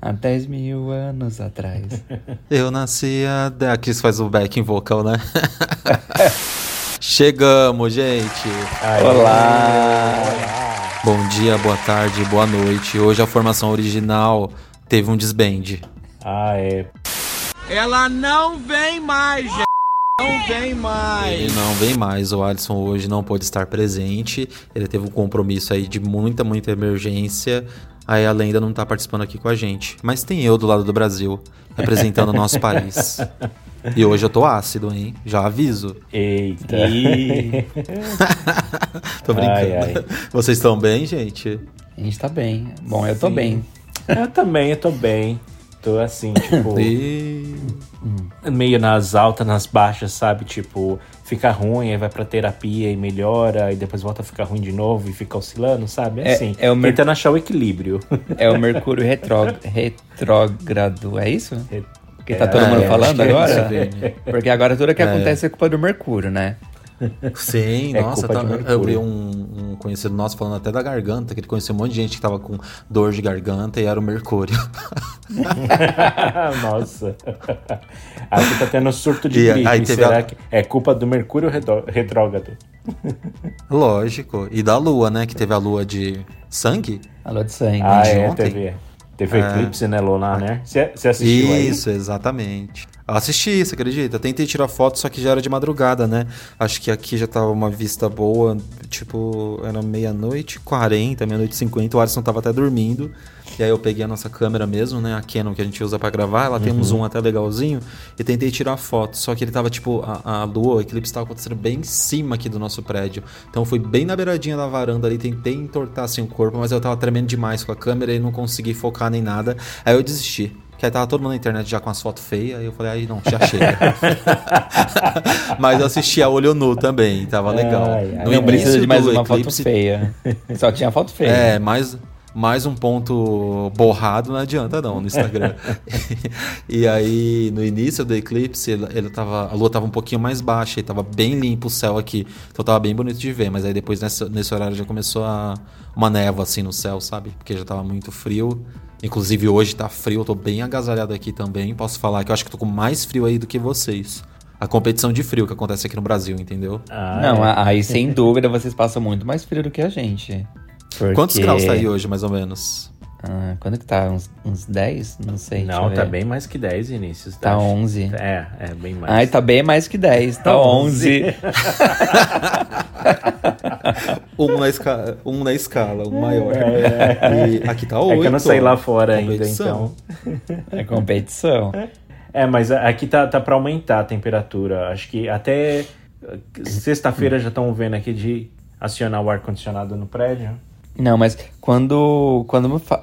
há 10 mil anos atrás. Eu nasci há... Aqui você faz o backing vocal, né? Chegamos, gente! Aê. Olá! Bom dia, boa tarde, boa noite. Hoje a formação original teve um desband. Ah, é. Ela não vem mais, gente. Não vem mais. Ele não vem mais. O Alisson hoje não pôde estar presente. Ele teve um compromisso aí de muita, muita emergência. Aí a lenda não tá participando aqui com a gente. Mas tem eu do lado do Brasil, representando o nosso país. E hoje eu tô ácido, hein? Já aviso. Eita. tô brincando. Ai, ai. Vocês estão bem, gente? A gente tá bem. Bom, eu tô Sim. bem. Eu também, eu tô bem. Tô assim, tipo, E... meio nas altas, nas baixas, sabe? Tipo, fica ruim, aí vai pra terapia e melhora, e depois volta a ficar ruim de novo e fica oscilando, sabe? É, É- assim, é o mer- tentando achar o equilíbrio. É o Mercúrio retró- retrógrado, é isso? Re- Que tá É, todo mundo é, falando é agora? Porque agora tudo que É. acontece é culpa do Mercúrio, né? Sim, É nossa, tá- eu vi um, um conhecido nosso falando até da garganta, que ele conheceu um monte de gente que tava com dor de garganta e era o Mercúrio. Nossa. Aqui tá tendo surto de E gripe. aí teve Será a- que é culpa do Mercúrio retrógrado? Lógico. E da lua, né? Que teve a lua de sangue. A lua de sangue. Ah, de é, ontem? teve. Teve É. eclipse, né, lunar, né? Você assistiu aí? Isso, exatamente. Assisti, você acredita? Tentei tirar foto, só que já era de madrugada, né? Acho que aqui já tava uma vista boa, tipo, era meia-noite, 40, meia-noite e 50, o Alisson tava até dormindo. E aí eu peguei a nossa câmera mesmo, né? A Canon que a gente usa pra gravar, ela tem um zoom até legalzinho, e tentei tirar foto. Só que ele tava, tipo, a, a lua, o eclipse tava acontecendo bem em cima aqui do nosso prédio. Então eu fui bem na beiradinha da varanda ali, tentei entortar assim o corpo, mas eu tava tremendo demais com a câmera e não consegui focar nem nada. Aí eu desisti. Que aí tava todo mundo na internet já com as fotos feias, aí eu falei, aí não, já chega. Mas eu assisti a olho nu também, tava legal. Ai, ai. Não precisa início de mais uma eclipse- foto feia. Só tinha foto feia. É, mais, mais um ponto borrado não adianta não no Instagram. e aí, no início do eclipse, ele, ele tava, a lua tava um pouquinho mais baixa e tava bem limpo o céu aqui. Então tava bem bonito de ver, mas aí depois nesse, nesse horário já começou a, uma névoa assim no céu, sabe? Porque já tava muito frio. Inclusive hoje tá frio, eu tô bem agasalhado aqui também. Posso falar que eu acho que tô com mais frio aí do que vocês. A competição de frio que acontece aqui no Brasil, entendeu? Ah, Não, é. aí sem dúvida vocês passam muito mais frio do que a gente. Quantos Porque graus tá aí hoje, mais ou menos? Ah, quando que tá? Uns, uns 10? Não sei. Não, tá ver. bem mais que 10, Vinícius. Tá Acho- 11. É, é bem mais. Ai, tá bem mais que 10. Tá 11. Um na, esca... um na escala, um maior. É, E aqui tá É oito. que eu não saí lá fora ainda, Competição. então. É competição. É, mas a- aqui tá, tá pra aumentar a temperatura. Acho que até sexta-feira já estão vendo aqui de acionar o ar-condicionado no prédio. Não, mas quando, quando me fa-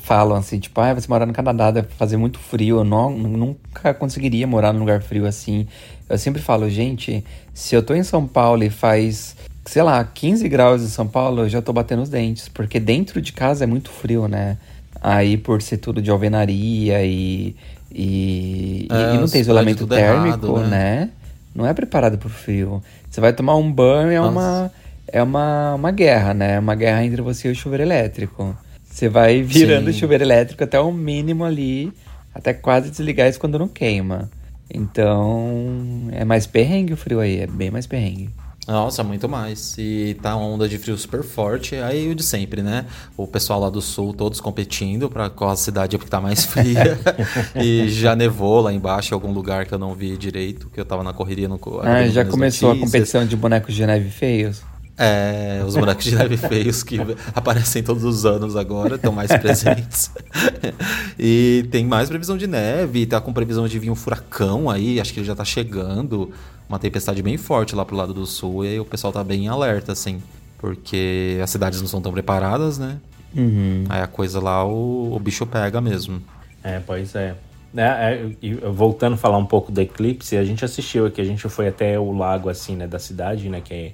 falam assim, tipo, ah, você morar no Canadá deve fazer muito frio, eu não, nunca conseguiria morar num lugar frio assim. Eu sempre falo, gente, se eu tô em São Paulo e faz, sei lá, 15 graus em São Paulo, eu já tô batendo os dentes, porque dentro de casa é muito frio, né? Aí por ser tudo de alvenaria e, e, É, e não tem isolamento prédios tudo térmico, errado, né? né? Não é preparado pro frio. Você vai tomar um banho, é Nossa. É uma, uma guerra, né? Uma guerra entre você e o chuveiro elétrico. Você vai virando Sim. o chuveiro elétrico até o mínimo ali, até quase desligar isso quando não queima. Então, é mais perrengue o frio aí, é bem mais perrengue. Nossa, muito mais. E tá uma onda de frio super forte. Aí o de sempre, né? O pessoal lá do sul, todos competindo pra qual a cidade que tá mais fria. e já nevou lá embaixo em algum lugar que eu não vi direito, que eu tava na correria no Ah, já começou a notícias. competição de bonecos de neve feios? É, os bonecos de neve feios que aparecem todos os anos agora, estão mais presentes. e tem mais previsão de neve, tá com previsão de vir um furacão aí, acho que ele já tá chegando. Uma tempestade bem forte lá pro lado do sul, e aí o pessoal tá bem em alerta, assim. Porque as cidades não são tão preparadas, né? Uhum. Aí a coisa lá, o, o bicho pega mesmo. É, pois é. É, é, voltando a falar um pouco do eclipse, a gente assistiu aqui, a gente foi até o lago, assim, né, da cidade, né, que é,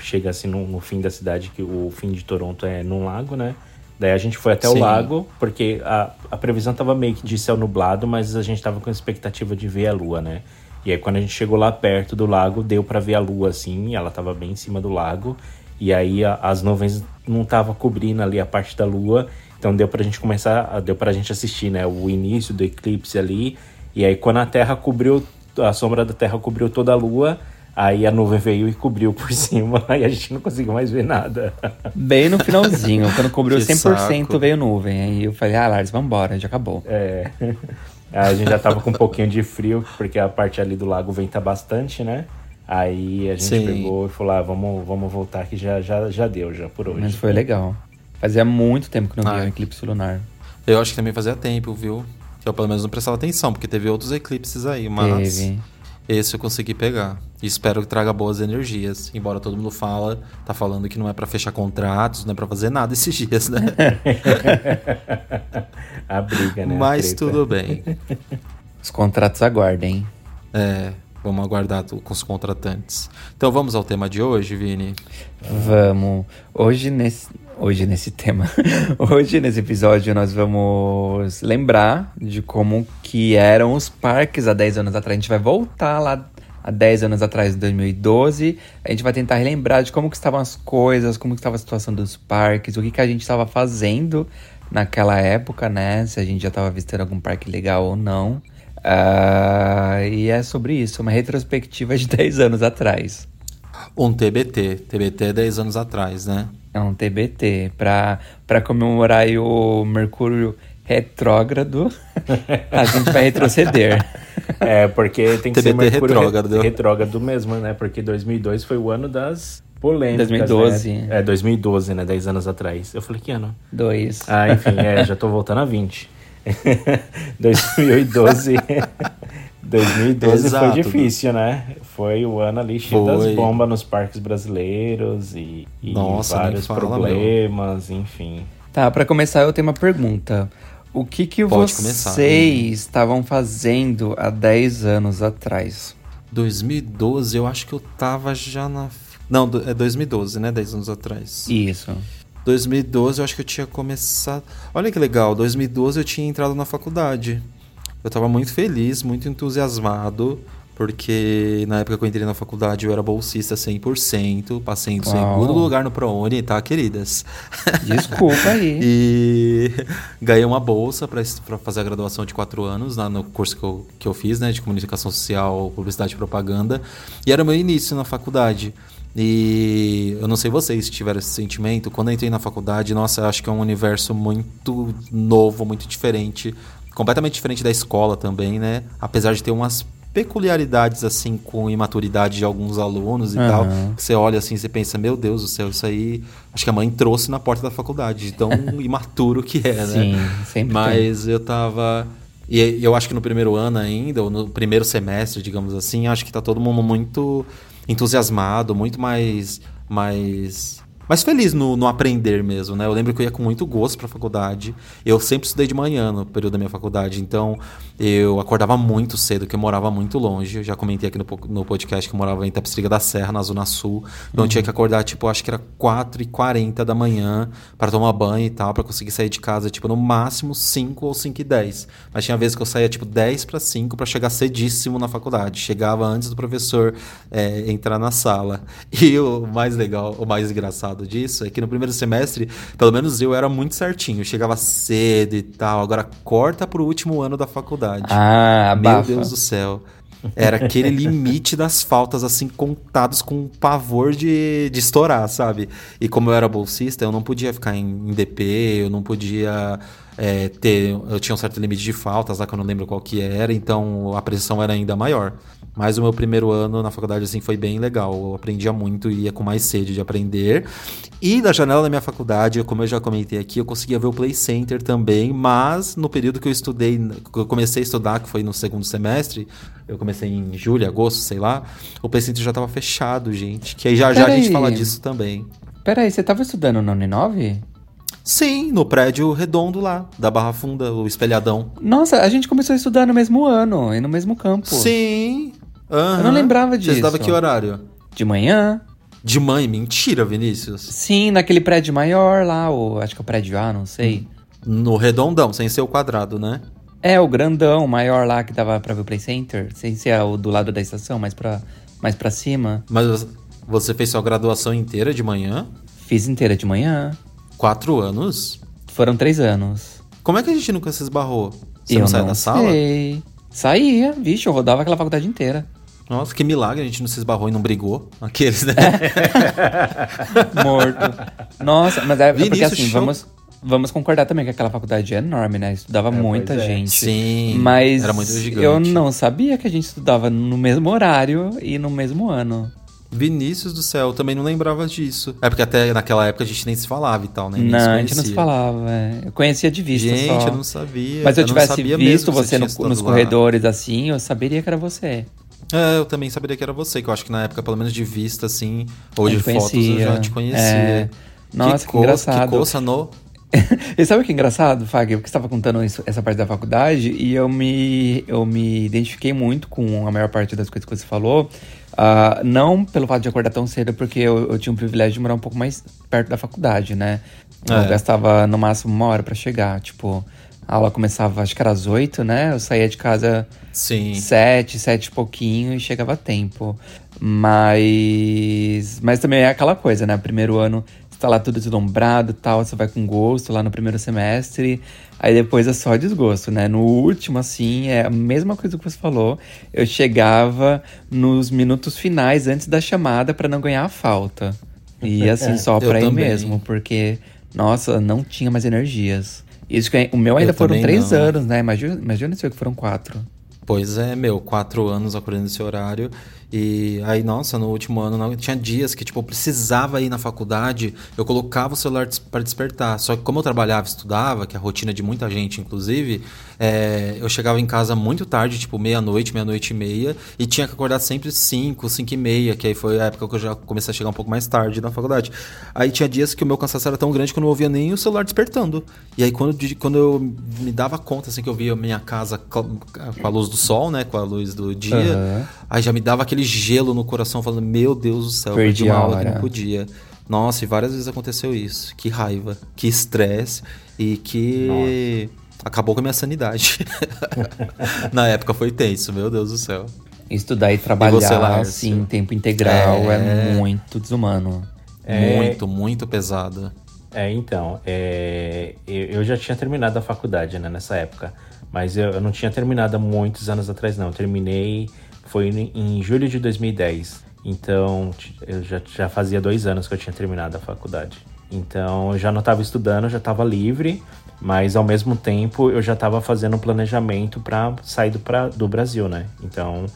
chega assim no, no fim da cidade, que o fim de Toronto é num lago, né, daí a gente foi até o Sim. lago, porque a, a previsão tava meio que de céu nublado, mas a gente tava com a expectativa de ver a lua, né, e aí quando a gente chegou lá perto do lago, deu pra ver a lua, assim, ela tava bem em cima do lago, e aí a- as nuvens não tava cobrindo ali a parte da lua, então deu pra gente começar, deu pra gente assistir, né, o início do eclipse ali. E aí quando a Terra cobriu, a sombra da Terra cobriu toda a lua, aí a nuvem veio e cobriu por cima, aí a gente não conseguiu mais ver nada. Bem no finalzinho, quando cobriu Que 100% saco. veio nuvem. Aí eu falei, ah, Lars, vambora, já acabou. É. Aí a gente já tava com um pouquinho de frio, porque a parte ali do lago venta bastante, né? Aí a gente Sim. pegou e falou, ah, vamos, vamos voltar que já, já, já deu, já por hoje. Mas foi legal. Fazia muito tempo que não via Ah. um eclipse lunar. Eu acho que também fazia tempo, viu? Eu pelo menos não prestava atenção, porque teve outros eclipses aí, mas Teve. Esse eu consegui pegar. E espero que traga boas energias. Embora todo mundo fala, tá falando que não é pra fechar contratos, não é pra fazer nada esses dias, né? a briga, né? Mas tudo bem. Os contratos aguardem. É, vamos aguardar com os contratantes. Então vamos ao tema de hoje, Vini. Vamos. Hoje nesse, hoje nesse tema, hoje nesse episódio nós vamos lembrar de como que eram os parques há 10 anos atrás. A gente vai voltar lá há 10 anos atrás, em 2012. A gente vai tentar relembrar de como que estavam as coisas, como que estava a situação dos parques, o que que a gente estava fazendo naquela época, né? Se a gente já estava visitando algum parque legal ou não. Ah, e é sobre isso, uma retrospectiva de 10 anos atrás. Um TBT. TBT é 10 anos atrás, né? É um TBT. Pra, pra comemorar aí o Mercúrio retrógrado, a gente vai retroceder. É, porque tem que ser TBT Mercúrio retrógrado. re- retrógrado mesmo, né? Porque 2002 foi o ano das polêmicas, 2012. né? É, 2012, né? 10 anos atrás. Eu falei, que ano? Dois. Ah, enfim, é, já tô voltando a 20. 2012... 2012 Exato. foi difícil, né? Foi o ano ali cheio Foi. das bombas nos parques brasileiros e, e Nossa, vários fala, problemas, enfim. Tá, pra começar eu tenho uma pergunta. O que que Pode vocês começar. estavam fazendo há 10 anos atrás? 2012, eu acho que eu tava já na. Não, é 2012, né? 10 anos atrás. Isso. 2012 eu acho que eu tinha começado. Olha que legal, 2012 eu tinha entrado na faculdade. Eu tava muito feliz, muito entusiasmado, porque na época que eu entrei na faculdade eu era bolsista 100%, passei em segundo lugar no ProUni, tá, queridas? Desculpa aí. E ganhei uma bolsa para fazer a graduação de quatro anos lá no curso que eu, que eu fiz, né, de comunicação social, publicidade e propaganda. E era o meu início na faculdade. E eu não sei vocês se tiveram esse sentimento. Quando eu entrei na faculdade, nossa, eu acho que é um universo muito novo, muito diferente. Completamente diferente da escola também, né? Apesar de ter umas peculiaridades, assim, com imaturidade de alguns alunos e Aham. tal. Você olha assim, você pensa, meu Deus do céu, isso aí. Acho que a mãe trouxe na porta da faculdade, de tão imaturo que é, né? Sim, sempre Mas eu tava. E eu acho que no primeiro ano ainda, ou no primeiro semestre, digamos assim, acho que tá todo mundo muito entusiasmado, muito mais. mais mais feliz no, no aprender mesmo, né? Eu lembro que eu ia com muito gosto pra faculdade. Eu sempre estudei de manhã no período da minha faculdade, então eu acordava muito cedo, que eu morava muito longe. Eu já comentei aqui no, no podcast que eu morava em Tapestриga da Serra, na Zona Sul. Então eu tinha que acordar, tipo, acho que era 4h40 da manhã para tomar banho e tal, pra conseguir sair de casa, tipo, no máximo 5 ou 5 e 10. Mas tinha vezes que eu saía, tipo, 10 para 5 pra chegar cedíssimo na faculdade. Chegava antes do professor é, entrar na sala. E o mais legal, o mais engraçado disso é que no primeiro semestre, pelo menos eu era muito certinho. Eu chegava cedo e tal. Agora corta pro último ano da faculdade. Ah, Meu abafa. Deus do céu. Era aquele limite das faltas, assim, contados com pavor de, de estourar, sabe? E como eu era bolsista, eu não podia ficar em, em DP, eu não podia é, ter. Eu tinha um certo limite de faltas lá que eu não lembro qual que era, então a pressão era ainda maior. Mas o meu primeiro ano na faculdade, assim, foi bem legal. Eu aprendia muito e ia com mais sede de aprender. E da janela da minha faculdade, como eu já comentei aqui, eu conseguia ver o Play Center também, mas no período que eu estudei, que eu comecei a estudar, que foi no segundo semestre, eu comecei em julho, agosto, sei lá, o Play Center já estava fechado, gente. Que aí já já a gente fala disso também. Peraí, você tava estudando na Uninove? Sim, no prédio redondo lá, da Barra Funda, o espelhadão. Nossa, a gente começou a estudar no mesmo ano e no mesmo campo. Sim. Eu não lembrava disso. Você estudava que horário? De manhã. De mãe? Mentira, Vinícius. Sim, naquele prédio maior lá, o, acho que é o prédio A, não sei. No redondão, sem ser o quadrado, né? É, o grandão, maior lá que dava pra ver o Play Center. Sem ser o do lado da estação, mais pra, mais pra cima. Mas você fez sua graduação inteira de manhã? Fiz inteira de manhã. Quatro anos? Foram três anos. Como é que a gente nunca se esbarrou? Você eu não saiu da sala? sei. Saía, vixe, eu rodava aquela faculdade inteira. Nossa, que milagre, a gente não se esbarrou e não brigou. Aqueles, né? Morto. Nossa, mas é, é porque Vinícius, assim, show. vamos, vamos concordar também que aquela faculdade é enorme, né? Estudava muita pois é. gente. Sim, Mas era muito gigante. eu não sabia que a gente estudava no mesmo horário e no mesmo ano. Vinícius do céu, eu também não lembrava disso. É porque até naquela época a gente nem se falava e tal, né? Nem não, a gente não se falava. é. Eu conhecia de vista Gente, só. eu não sabia. Mas se eu Eu tivesse visto que você no- nos lá. corredores assim, eu saberia que era você. É, eu também saberia que era você, que eu acho que na época, pelo menos de vista, assim, ou A de gente fotos, eu já te conhecia. É. Nossa, que coça- engraçado. Que coça no... E sabe o que é engraçado, Fag? Porque você estava contando isso- essa parte da faculdade e eu me, eu me identifiquei muito com a maior parte das coisas que você falou. Ah, não pelo fato de acordar tão cedo, porque eu, eu tinha o privilégio de morar um pouco mais perto da faculdade, né? Eu É. gastava no máximo uma hora pra chegar. Tipo, a aula começava, acho que era às oito, né? Eu saía de casa Sim. sete, sete e pouquinho e chegava a tempo. Mas. Mas também é aquela coisa, né? Primeiro ano tá lá tudo deslumbrado e tal, você vai com gosto lá no primeiro semestre. Aí depois é só desgosto, né? No último, assim, é a mesma coisa que você falou. Eu chegava nos minutos finais antes da chamada pra não ganhar a falta. E assim, só Eu pra ir também. mesmo, porque, nossa, não tinha mais energias. Isso que o meu ainda Eu foram três não. anos, né? Imagina, imagina se eu que foram quatro. Pois é, meu, quatro anos acordando esse horário. E aí, nossa, no último ano não, tinha dias que, tipo, eu precisava ir na faculdade, eu colocava o celular para despertar. Só que como eu trabalhava e estudava, que é a rotina de muita gente, inclusive, é, eu chegava em casa muito tarde, tipo, meia-noite, meia-noite e meia, e tinha que acordar sempre cinco, cinco e meia, que aí foi a época que eu já comecei a chegar um pouco mais tarde na faculdade. Aí tinha dias que o meu cansaço era tão grande que eu não ouvia nem o celular despertando. E aí quando, quando eu me dava conta, assim, que eu via minha casa com a luz do sol, né, com a luz do dia, Aham. aí já me dava aquele gelo no coração, falando, meu Deus do céu, Perdi perdi uma a aula que não podia. Nossa, e várias vezes aconteceu isso. Que raiva, que estresse e que acabou com a minha sanidade. Na época foi tenso, meu Deus do céu. Estudar e você, trabalhar, Lárcio? assim, em tempo integral é, É. muito desumano. É. Muito, muito pesado. É, então, é, eu já tinha terminado a faculdade, né, nessa época. Mas eu, eu não tinha terminado há muitos anos atrás, não. Eu terminei, foi em, julho de 2010. Então, eu já, já fazia dois anos que eu tinha terminado a faculdade. Então, eu já não estava estudando, já estava livre, mas ao mesmo tempo eu já estava fazendo um planejamento para sair do, pra, do Brasil, né? Então,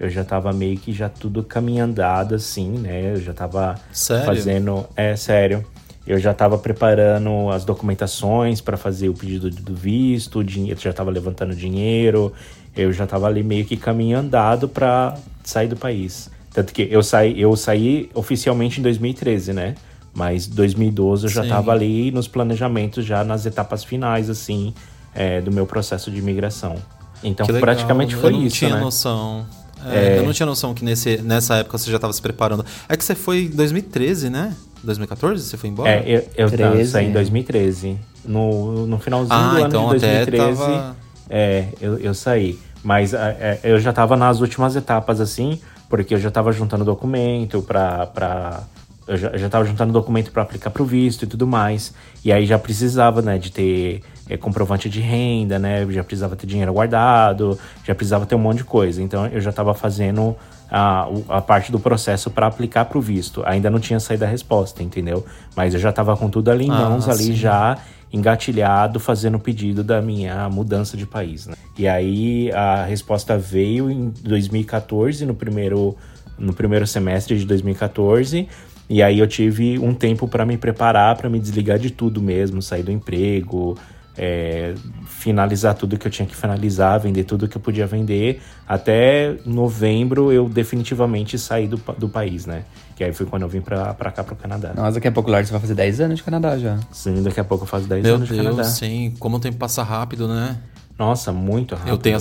eu já estava meio que já tudo caminhandado, assim, né? Eu já estava fazendo. É sério. Eu já estava preparando as documentações para fazer o pedido do visto, dinheiro, já estava levantando dinheiro, eu já estava ali meio que caminho andado para sair do país. Tanto que eu saí, eu saí oficialmente em 2013, né? Mas 2012 eu já estava ali nos planejamentos, já nas etapas finais, assim, é, do meu processo de imigração. Então praticamente foi eu não isso, tinha né? noção. É, É. Eu não tinha noção que nesse, nessa época você já estava se preparando. É que você foi em 2013, né? 2014 você foi embora? É, eu, eu não, 13. saí em 2013. No, no finalzinho Ah, do ano então de até 2013. tava- É, eu, eu saí. Mas é, é, eu já tava nas últimas etapas, assim, porque eu já tava juntando documento pra. pra eu, já, já tava juntando documento pra aplicar pro visto e tudo mais. E aí já precisava, né, de ter é, comprovante de renda, né? Já precisava ter dinheiro guardado, já precisava ter um monte de coisa. Então eu já tava fazendo a, a parte do processo para aplicar pro visto. Ainda não tinha saído a resposta, entendeu? Mas eu já tava com tudo ali em Ah, mãos, ali sim. já engatilhado, fazendo o pedido da minha mudança de país, né? E aí a resposta veio em 2014, no primeiro, no primeiro semestre de 2014. E aí eu tive um tempo para me preparar, para me desligar de tudo mesmo, sair do emprego, é, finalizar tudo que eu tinha que finalizar, vender tudo que eu podia vender. Até novembro eu definitivamente saí do, do país, né? Que aí foi quando eu vim pra, pra cá, pro Canadá. Nossa, daqui a pouco, Lars, você vai fazer 10 anos de Canadá já. Sim, daqui a pouco eu faço 10 Meu anos de Canadá. Deus, sim. Como o tempo passa rápido, né? Nossa, muito rápido. Eu tenho,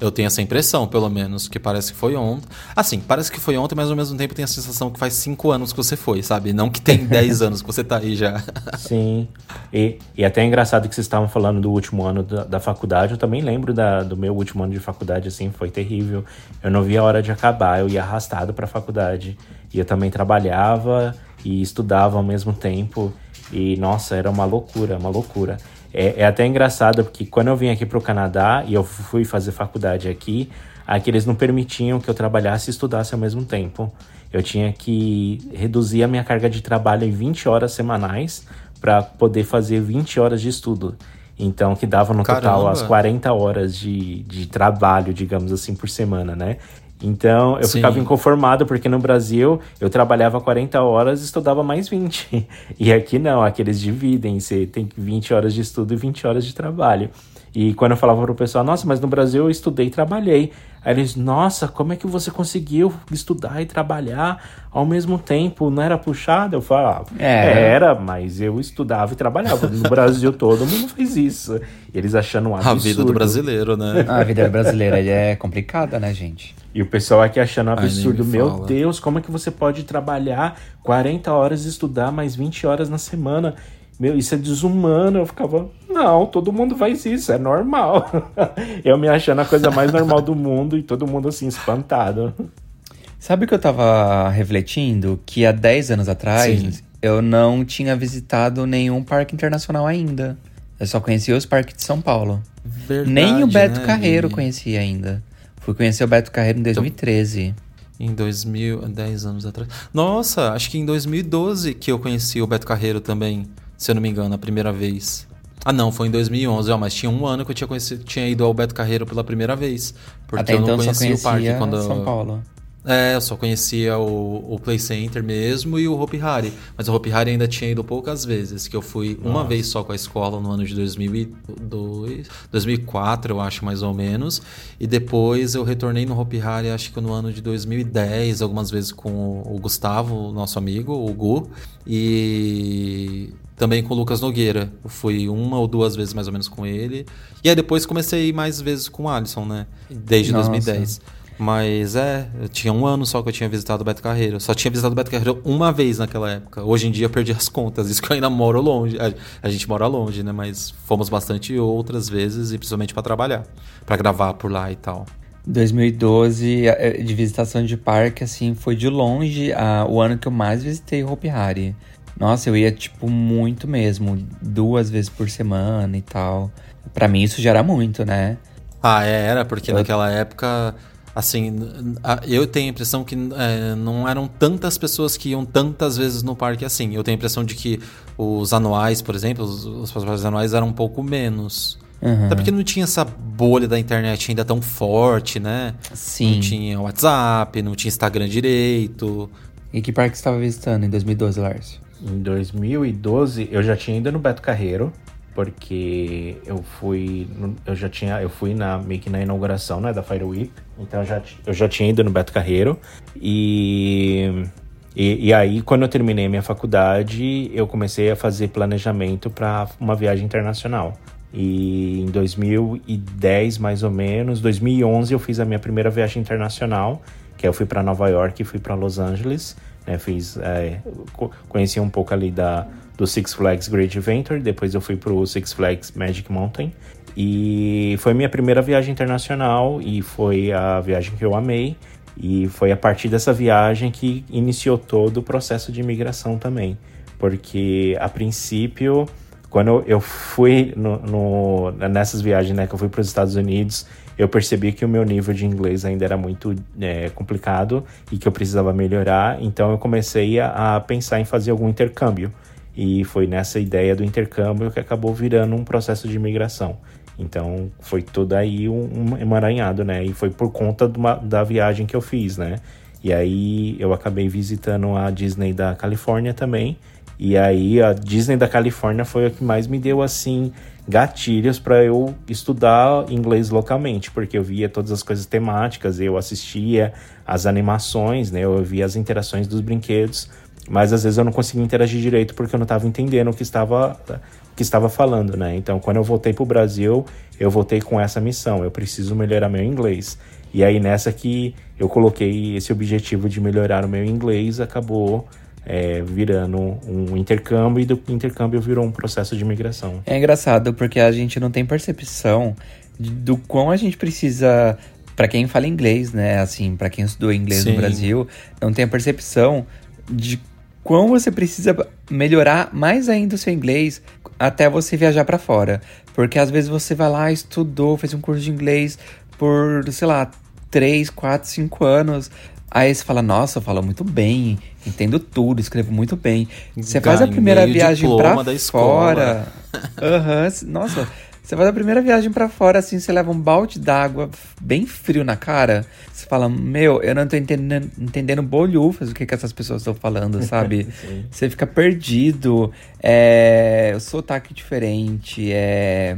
eu tenho essa impressão, pelo menos, que parece que foi ontem. Assim, parece que foi ontem, mas ao mesmo tempo tem a sensação que faz cinco anos que você foi, sabe? Não que tem 10 anos que você tá aí já. Sim. E, e até é engraçado que vocês estavam falando do último ano da, da faculdade. Eu também lembro da, do meu último ano de faculdade, assim, foi terrível. Eu não via a hora de acabar, eu ia arrastado pra faculdade. E eu também trabalhava e estudava ao mesmo tempo. E, nossa, era uma loucura, uma loucura. É, é até engraçado porque quando eu vim aqui pro Canadá e eu fui fazer faculdade aqui, aqui eles não permitiam que eu trabalhasse e estudasse ao mesmo tempo. Eu tinha que reduzir a minha carga de trabalho em 20 horas semanais para poder fazer 20 horas de estudo. Então, que dava no total Caramba! as 40 horas de, de trabalho, digamos assim, por semana, né? Então, eu Sim. ficava inconformado, porque no Brasil eu trabalhava 40 horas e estudava mais 20. E aqui não, aqui eles dividem, você tem 20 horas de estudo e 20 horas de trabalho. E quando eu falava pro pessoal, nossa, mas no Brasil eu estudei e trabalhei. Aí eles, nossa, como é que você conseguiu estudar e trabalhar ao mesmo tempo? Não era puxado? Eu falava, É. era, mas eu estudava e trabalhava. No Brasil todo mundo fez isso. E eles achando um A absurdo. vida do brasileiro, né? A vida brasileira é complicada, né, gente? E o pessoal aqui achando um Ai, absurdo. me Meu fala. Deus, como é que você pode trabalhar 40 horas e estudar mais 20 horas na semana? Meu, isso é desumano. Eu ficava, não, todo mundo faz isso, é normal. eu me achando a coisa mais normal do mundo e todo mundo assim, espantado. Sabe o que eu tava refletindo? Que há 10 anos atrás Sim. eu não tinha visitado nenhum parque internacional ainda. Eu só conhecia os parques de São Paulo. Verdade, Nem o Beto né, Carreiro Gui? conhecia ainda. Fui conhecer o Beto Carreiro em 2013. Em 2000, 10 anos atrás. Nossa, acho que em 2012 que eu conheci o Beto Carreiro também, se eu não me engano, a primeira vez. Ah, não, foi em 2011, ó, mas tinha um ano que eu tinha, conhecido, tinha ido ao Beto Carreiro pela primeira vez. Porque Até eu não então só conhecia conhecia o parque quando. São Paulo. É, eu só conhecia o, o Play Center mesmo e o Hopi Hari. Mas o Hopi Hari ainda tinha ido poucas vezes, que eu fui uma vez só com a escola no ano de 2002, 2004, eu acho, mais ou menos. E depois eu retornei no Hopi Hari, acho que no ano de 2010, algumas vezes com o, o Gustavo, nosso amigo, o Gu. E também com o Lucas Nogueira. Eu fui uma ou duas vezes mais ou menos com ele. E aí depois comecei mais vezes com o Alisson, né? Desde Nossa. 2010. Mas é, eu tinha um ano só que eu tinha visitado o Beto Carreiro. Só tinha visitado o Beto Carreiro uma vez naquela época. Hoje em dia eu perdi as contas. Isso que eu ainda moro longe. A, gente mora longe, né? Mas fomos bastante outras vezes e principalmente para trabalhar, para gravar por lá e tal. 2012, eh, de visitação de parque, assim, foi de longe a- o ano que eu mais visitei Hopi Hari. Nossa, eu ia, tipo, muito mesmo. Duas vezes por semana e tal. Pra mim isso já era muito, né? Ah, é, era, porque Eu- naquela época Assim, eu tenho a impressão que é, não eram tantas pessoas que iam tantas vezes no parque assim. Eu tenho a impressão de que os anuais, por exemplo, os, os passaportes anuais eram um pouco menos. Uhum. Até porque não tinha essa bolha da internet ainda tão forte, né? Sim. Não tinha WhatsApp, não tinha Instagram direito. E que parque você estava visitando em 2012, Lars? Em 2012, eu já tinha ido no Beto Carreiro porque eu fui eu já tinha eu fui na meio que na inauguração né da Fire Week então eu já, eu já tinha ido no Beto Carreiro. E, e, e aí quando eu terminei minha faculdade eu comecei a fazer planejamento para uma viagem internacional. E em 2010 mais ou menos 2011 eu fiz a minha primeira viagem internacional que eu fui para Nova York e fui para Los Angeles né, fiz é, conheci um pouco ali da do Six Flags Great Adventure, depois eu fui pro Six Flags Magic Mountain. E foi minha primeira viagem internacional e foi a viagem que eu amei. E foi a partir dessa viagem que iniciou todo o processo de imigração também. Porque a princípio, quando eu fui no, no, nessas viagens né, que eu fui para os Estados Unidos, eu percebi que o meu nível de inglês ainda era muito é, complicado e que eu precisava melhorar. Então eu comecei a, a pensar em fazer algum intercâmbio. E foi nessa ideia do intercâmbio que acabou virando um processo de imigração. Então foi todo aí um, um emaranhado, né? E foi por conta uma, da viagem que eu fiz, né? E aí eu acabei visitando a Disney da Califórnia também. E aí a Disney da Califórnia foi a que mais me deu assim gatilhos para eu estudar inglês localmente, porque eu via todas as coisas temáticas, eu assistia as animações, né? Eu via as interações dos brinquedos mas às vezes eu não conseguia interagir direito porque eu não estava entendendo o que estava, que estava falando, né? Então, quando eu voltei para o Brasil, eu voltei com essa missão. Eu preciso melhorar meu inglês. E aí nessa que eu coloquei esse objetivo de melhorar o meu inglês, acabou é, virando um intercâmbio e do intercâmbio virou um processo de migração. É engraçado porque a gente não tem percepção do quão a gente precisa para quem fala inglês, né? Assim, para quem estudou inglês Sim. no Brasil, não tem a percepção de quão você precisa melhorar mais ainda o seu inglês até você viajar para fora. Porque às vezes você vai lá, estudou, fez um curso de inglês por, sei lá, 3, 4, 5 anos. Aí você fala, nossa, eu falo muito bem, entendo tudo, escrevo muito bem. Você faz a primeira viagem pra fora. Aham, uhum, nossa, você faz a primeira viagem para fora, assim, você leva um balde d'água bem frio na cara. Você fala, meu, eu não tô entendendo, entendendo bolhufas o que, que essas pessoas estão falando, sabe? você fica perdido. É. O sotaque diferente, é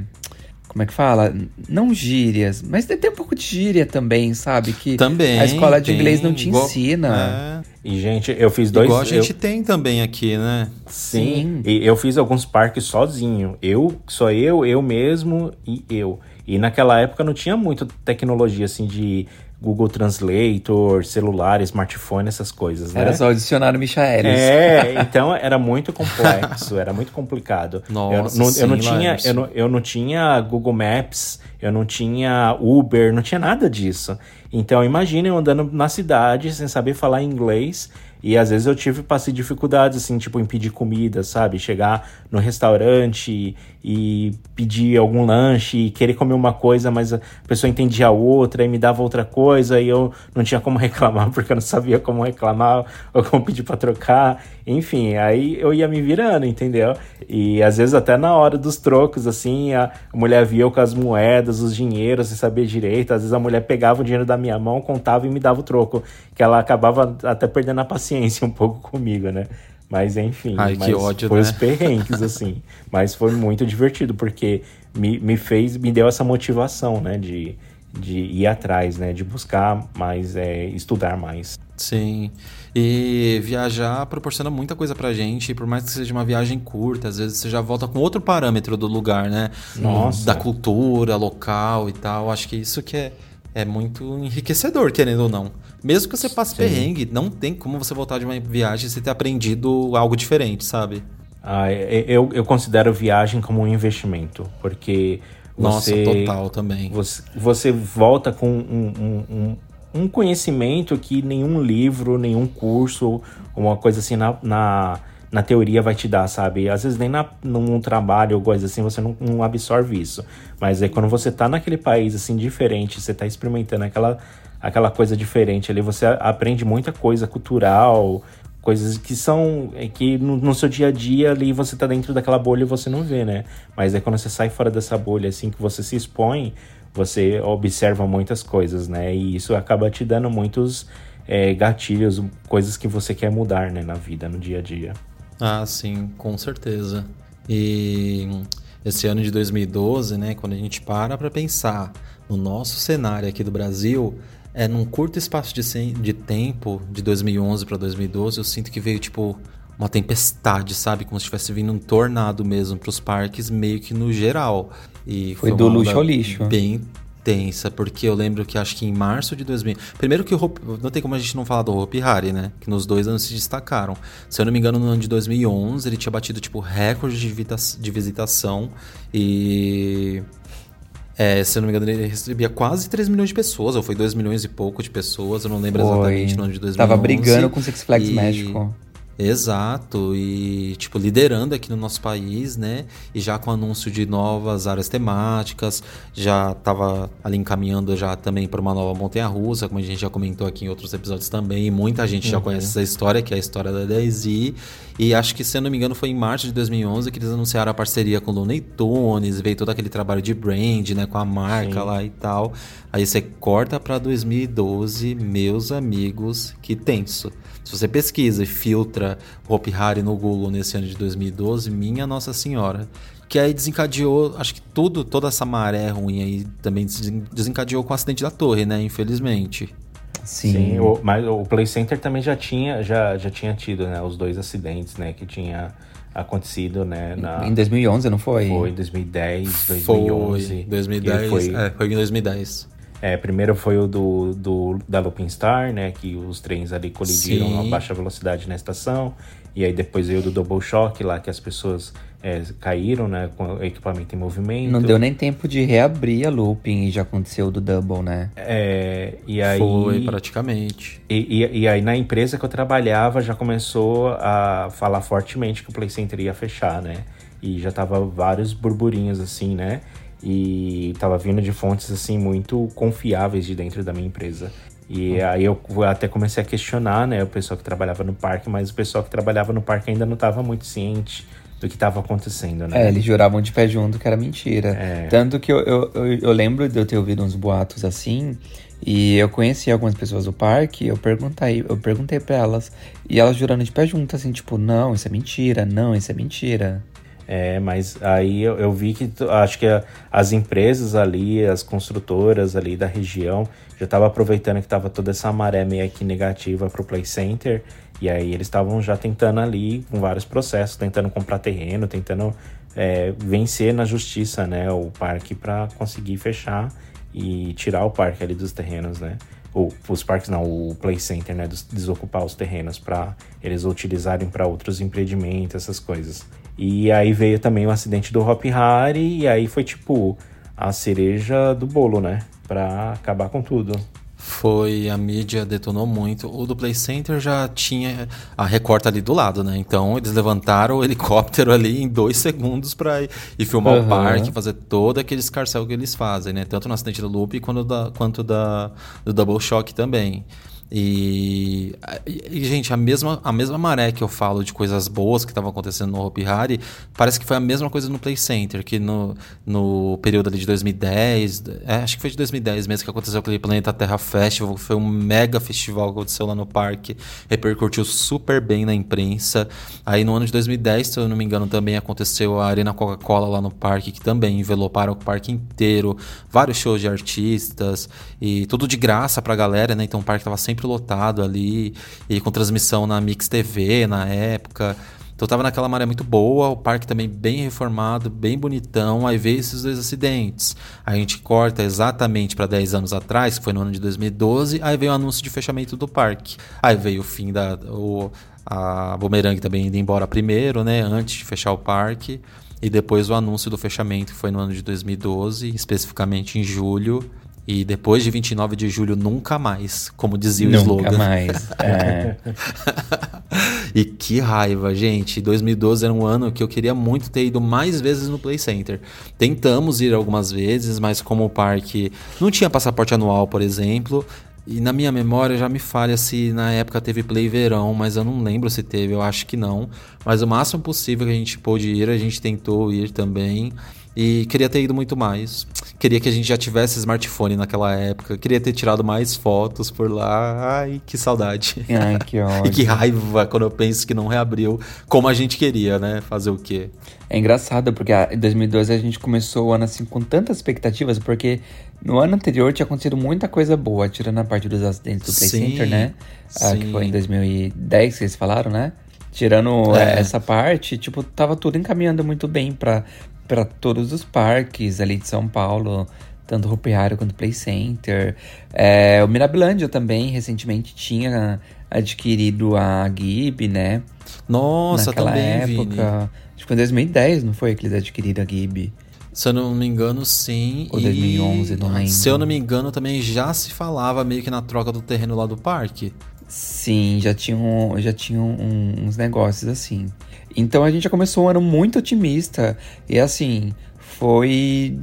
como é que fala? Não gírias, mas tem, um pouco de gíria também, sabe? Que também, a escola de inglês não te igual, ensina. É. E, gente, eu fiz dois... Igual a gente eu... tem também aqui, né? Sim. Sim. E eu fiz alguns parques sozinho. Eu, só eu, eu mesmo e eu. E naquela época não tinha muita tecnologia, assim, de Google Translator, celular, smartphone, essas coisas, né? Era só o dicionário Michaelis. É, então era muito complexo, era muito complicado. Nossa, eu, não, sim, eu não tinha, eu não, eu não tinha Google Maps, eu não tinha Uber, não tinha nada disso. Então imagine eu andando na cidade sem saber falar inglês e às vezes eu tive passei dificuldades, assim, tipo, em pedir comida, sabe? Chegar no restaurante e pedir algum lanche e querer comer uma coisa, mas a pessoa entendia outra e me dava outra coisa e eu não tinha como reclamar porque eu não sabia como reclamar ou como pedir para trocar. Enfim, aí eu ia me virando, entendeu? E às vezes até na hora dos trocos, assim, a mulher via eu com as moedas, os dinheiros, sem saber direito. Às vezes a mulher pegava o dinheiro da minha mão, contava e me dava o troco. Que ela acabava até perdendo a paciência um pouco comigo, né? Mas enfim, Ai, mas que ódio, foi né? os perrengues, assim. mas foi muito divertido, porque me, me fez, me deu essa motivação, né? De, de ir atrás, né? De buscar mais, é, estudar mais. Sim. E viajar proporciona muita coisa pra gente, por mais que seja uma viagem curta, às vezes você já volta com outro parâmetro do lugar, né? Nossa. Da cultura, local e tal. Acho que isso que é, é muito enriquecedor, querendo ou não. Mesmo que você passe Sim. perrengue, não tem como você voltar de uma viagem e você ter aprendido algo diferente, sabe? Ah, eu, eu considero viagem como um investimento, porque você, Nossa, total também. Você, você volta com um, um, um, um conhecimento que nenhum livro, nenhum curso, uma coisa assim na, na, na teoria vai te dar, sabe? Às vezes nem na, num trabalho ou coisa assim você não, não absorve isso. Mas aí quando você tá naquele país assim diferente, você tá experimentando aquela aquela coisa diferente ali. Você aprende muita coisa cultural, coisas que são é que no, no, seu dia a dia ali você tá dentro daquela bolha e você não vê, né? Mas aí quando você sai fora dessa bolha assim que você se expõe, você observa muitas coisas, né? E isso acaba te dando muitos é, gatilhos, coisas que você quer mudar, né, na vida, no dia a dia. Ah, sim, com certeza. E esse ano de 2012, né, quando a gente para para pensar no nosso cenário aqui do Brasil, é num curto espaço de, de tempo, de 2011 para 2012, eu sinto que veio tipo uma tempestade, sabe? Como se tivesse vindo um tornado mesmo para os parques, meio que no geral. E foi, foi do luxo ao lixo. Bem tensa, porque eu lembro que acho que em março de 2000. Primeiro que o Hope, não tem como a gente não falar do Hope Hari, né? Que nos dois anos se destacaram. Se eu não me engano, no ano de 2011 ele tinha batido tipo recorde de visitação e é, se eu não me engano, ele recebia quase 3 milhões de pessoas, ou foi 2 milhões e pouco de pessoas, eu não lembro foi. exatamente no ano de 2011. Tava brigando com o Six Flags e... México. Exato, e tipo, liderando aqui no nosso país, né? E já com anúncio de novas áreas temáticas, já estava ali encaminhando já também para uma nova montanha russa, como a gente já comentou aqui em outros episódios também. Muita gente uhum. já conhece essa história, que é a história da Daisy. E acho que, se eu não me engano, foi em março de 2011 que eles anunciaram a parceria com o Looney Tunes, veio todo aquele trabalho de brand, né? Com a marca Sim. lá e tal. Aí você corta para 2012, meus amigos, que tenso. Se você pesquisa e filtra Hopi Hari no Google nesse ano de 2012, minha Nossa Senhora. Que aí desencadeou, acho que tudo, toda essa maré ruim aí também desencadeou com o acidente da torre, né? Infelizmente. Sim. Sim o, mas o Play Center também já tinha, já, já tinha tido, né? Os dois acidentes, né? Que tinha acontecido, né? Na... Em 2011, não foi? Foi, 2010, 2011. Foi, 2010, foi... É, foi em 2010. É, primeiro foi o do, do, da Lupin Star, né? Que os trens ali colidiram Sim. a baixa velocidade na estação. E aí depois veio o do Double Shock lá, que as pessoas é, caíram, né? Com o equipamento em movimento. Não deu nem tempo de reabrir a Looping e já aconteceu o do Double, né? É, e aí... Foi, praticamente. E, e, e, aí na empresa que eu trabalhava já começou a falar fortemente que o Play Center ia fechar, né? E já tava vários burburinhos assim, né? E estava vindo de fontes assim muito confiáveis de dentro da minha empresa. E uhum. aí eu até comecei a questionar, né, o pessoal que trabalhava no parque, mas o pessoal que trabalhava no parque ainda não estava muito ciente do que estava acontecendo, né? É, eles juravam de pé junto que era mentira. É. Tanto que eu, eu, eu, eu, lembro de eu ter ouvido uns boatos assim, e eu conheci algumas pessoas do parque, eu perguntei, eu perguntei para elas, e elas jurando de pé junto, assim, tipo, não, isso é mentira, não, isso é mentira. É, mas aí eu, eu, vi que acho que as empresas ali, as construtoras ali da região, já estavam aproveitando que estava toda essa maré meio que negativa para o Play Center. E aí eles estavam já tentando ali, com vários processos, tentando comprar terreno, tentando é, vencer na justiça né, o parque para conseguir fechar e tirar o parque ali dos terrenos, né? Ou os parques não, o Play Center, né? Desocupar os terrenos para eles utilizarem para outros empreendimentos, essas coisas. E aí veio também o acidente do Hop Harry, e aí foi tipo a cereja do bolo, né? Pra acabar com tudo. Foi, a mídia detonou muito. O do Play Center já tinha a recorta ali do lado, né? Então eles levantaram o helicóptero ali em dois segundos para ir, ir filmar uhum. o parque, fazer todo aquele escarcel que eles fazem, né? Tanto no acidente do Loop quanto, da, quanto da, do Double Shock também. E, e, gente, a mesma, a mesma maré que eu falo de coisas boas que estavam acontecendo no Hopi Hari, parece que foi a mesma coisa no Play Center, que no, no período ali de 2010, é, acho que foi de 2010 mesmo que aconteceu aquele Planeta Terra Festival, foi um mega festival que aconteceu lá no parque, repercutiu super bem na imprensa. Aí no ano de 2010, se eu não me engano, também aconteceu a Arena Coca-Cola lá no parque, que também enveloparam o parque inteiro, vários shows de artistas, e tudo de graça pra galera, né? Então o parque tava sempre sempre lotado ali, e com transmissão na Mix TV na época. Então tava naquela maré muito boa, o parque também bem reformado, bem bonitão, aí veio esses dois acidentes. A gente corta exatamente para 10 anos atrás, que foi no ano de 2012, aí veio o anúncio de fechamento do parque. Aí veio o fim da o, a Boomerang também indo embora primeiro, né, antes de fechar o parque, e depois o anúncio do fechamento que foi no ano de 2012, especificamente em julho. E depois de 29 de julho, nunca mais, como dizia o nunca slogan. Nunca mais. É. e que raiva, gente. 2012 era um ano que eu queria muito ter ido mais vezes no Play Center. Tentamos ir algumas vezes, mas como o parque não tinha passaporte anual, por exemplo, E na minha memória já me falha se na época teve Play Verão, mas eu não lembro se teve, eu acho que não. Mas o máximo possível que a gente pôde ir, a gente tentou ir também. E queria ter ido muito mais. Queria que a gente já tivesse smartphone naquela época. Queria ter tirado mais fotos por lá. Ai, que saudade. Ai, que ódio. e que raiva quando eu penso que não reabriu como a gente queria, né? Fazer o quê? É engraçado, porque em 2012 a gente começou o ano assim com tantas expectativas, porque no ano anterior tinha acontecido muita coisa boa, tirando a parte dos acidentes do Play Sim, Center, né? Ah, que foi em 2010 que eles falaram, né? Tirando É. eh, essa parte, tipo, tava tudo encaminhando muito bem pra, pra todos os parques ali de São Paulo, tanto o Hopiário quanto Play Center. É, o Mirabilândia também, recentemente, tinha adquirido a Gib, né? Nossa, Naquela também, época. Vini. Acho que foi em 2010, não foi que eles adquiriram a Gib? Se eu não me engano, sim. Ou E, 2011, não lembro. Se eu não me engano, também já se falava meio que na troca do terreno lá do parque. Sim, já tinham, já tinham um- uns negócios assim. Então a gente já começou um ano muito otimista. E assim, foi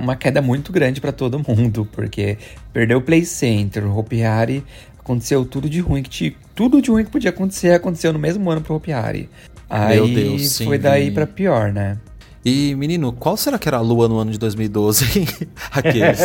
uma queda muito grande pra todo mundo, porque perdeu o Play Center, o Hopi Hari, aconteceu tudo de ruim que tinha, tudo de ruim que podia acontecer aconteceu no mesmo ano pro Hopi Hari. Aí Meu Deus, sim, foi daí pra pior, né? E, menino, qual será que era a lua no ano de 2012? Aqueles.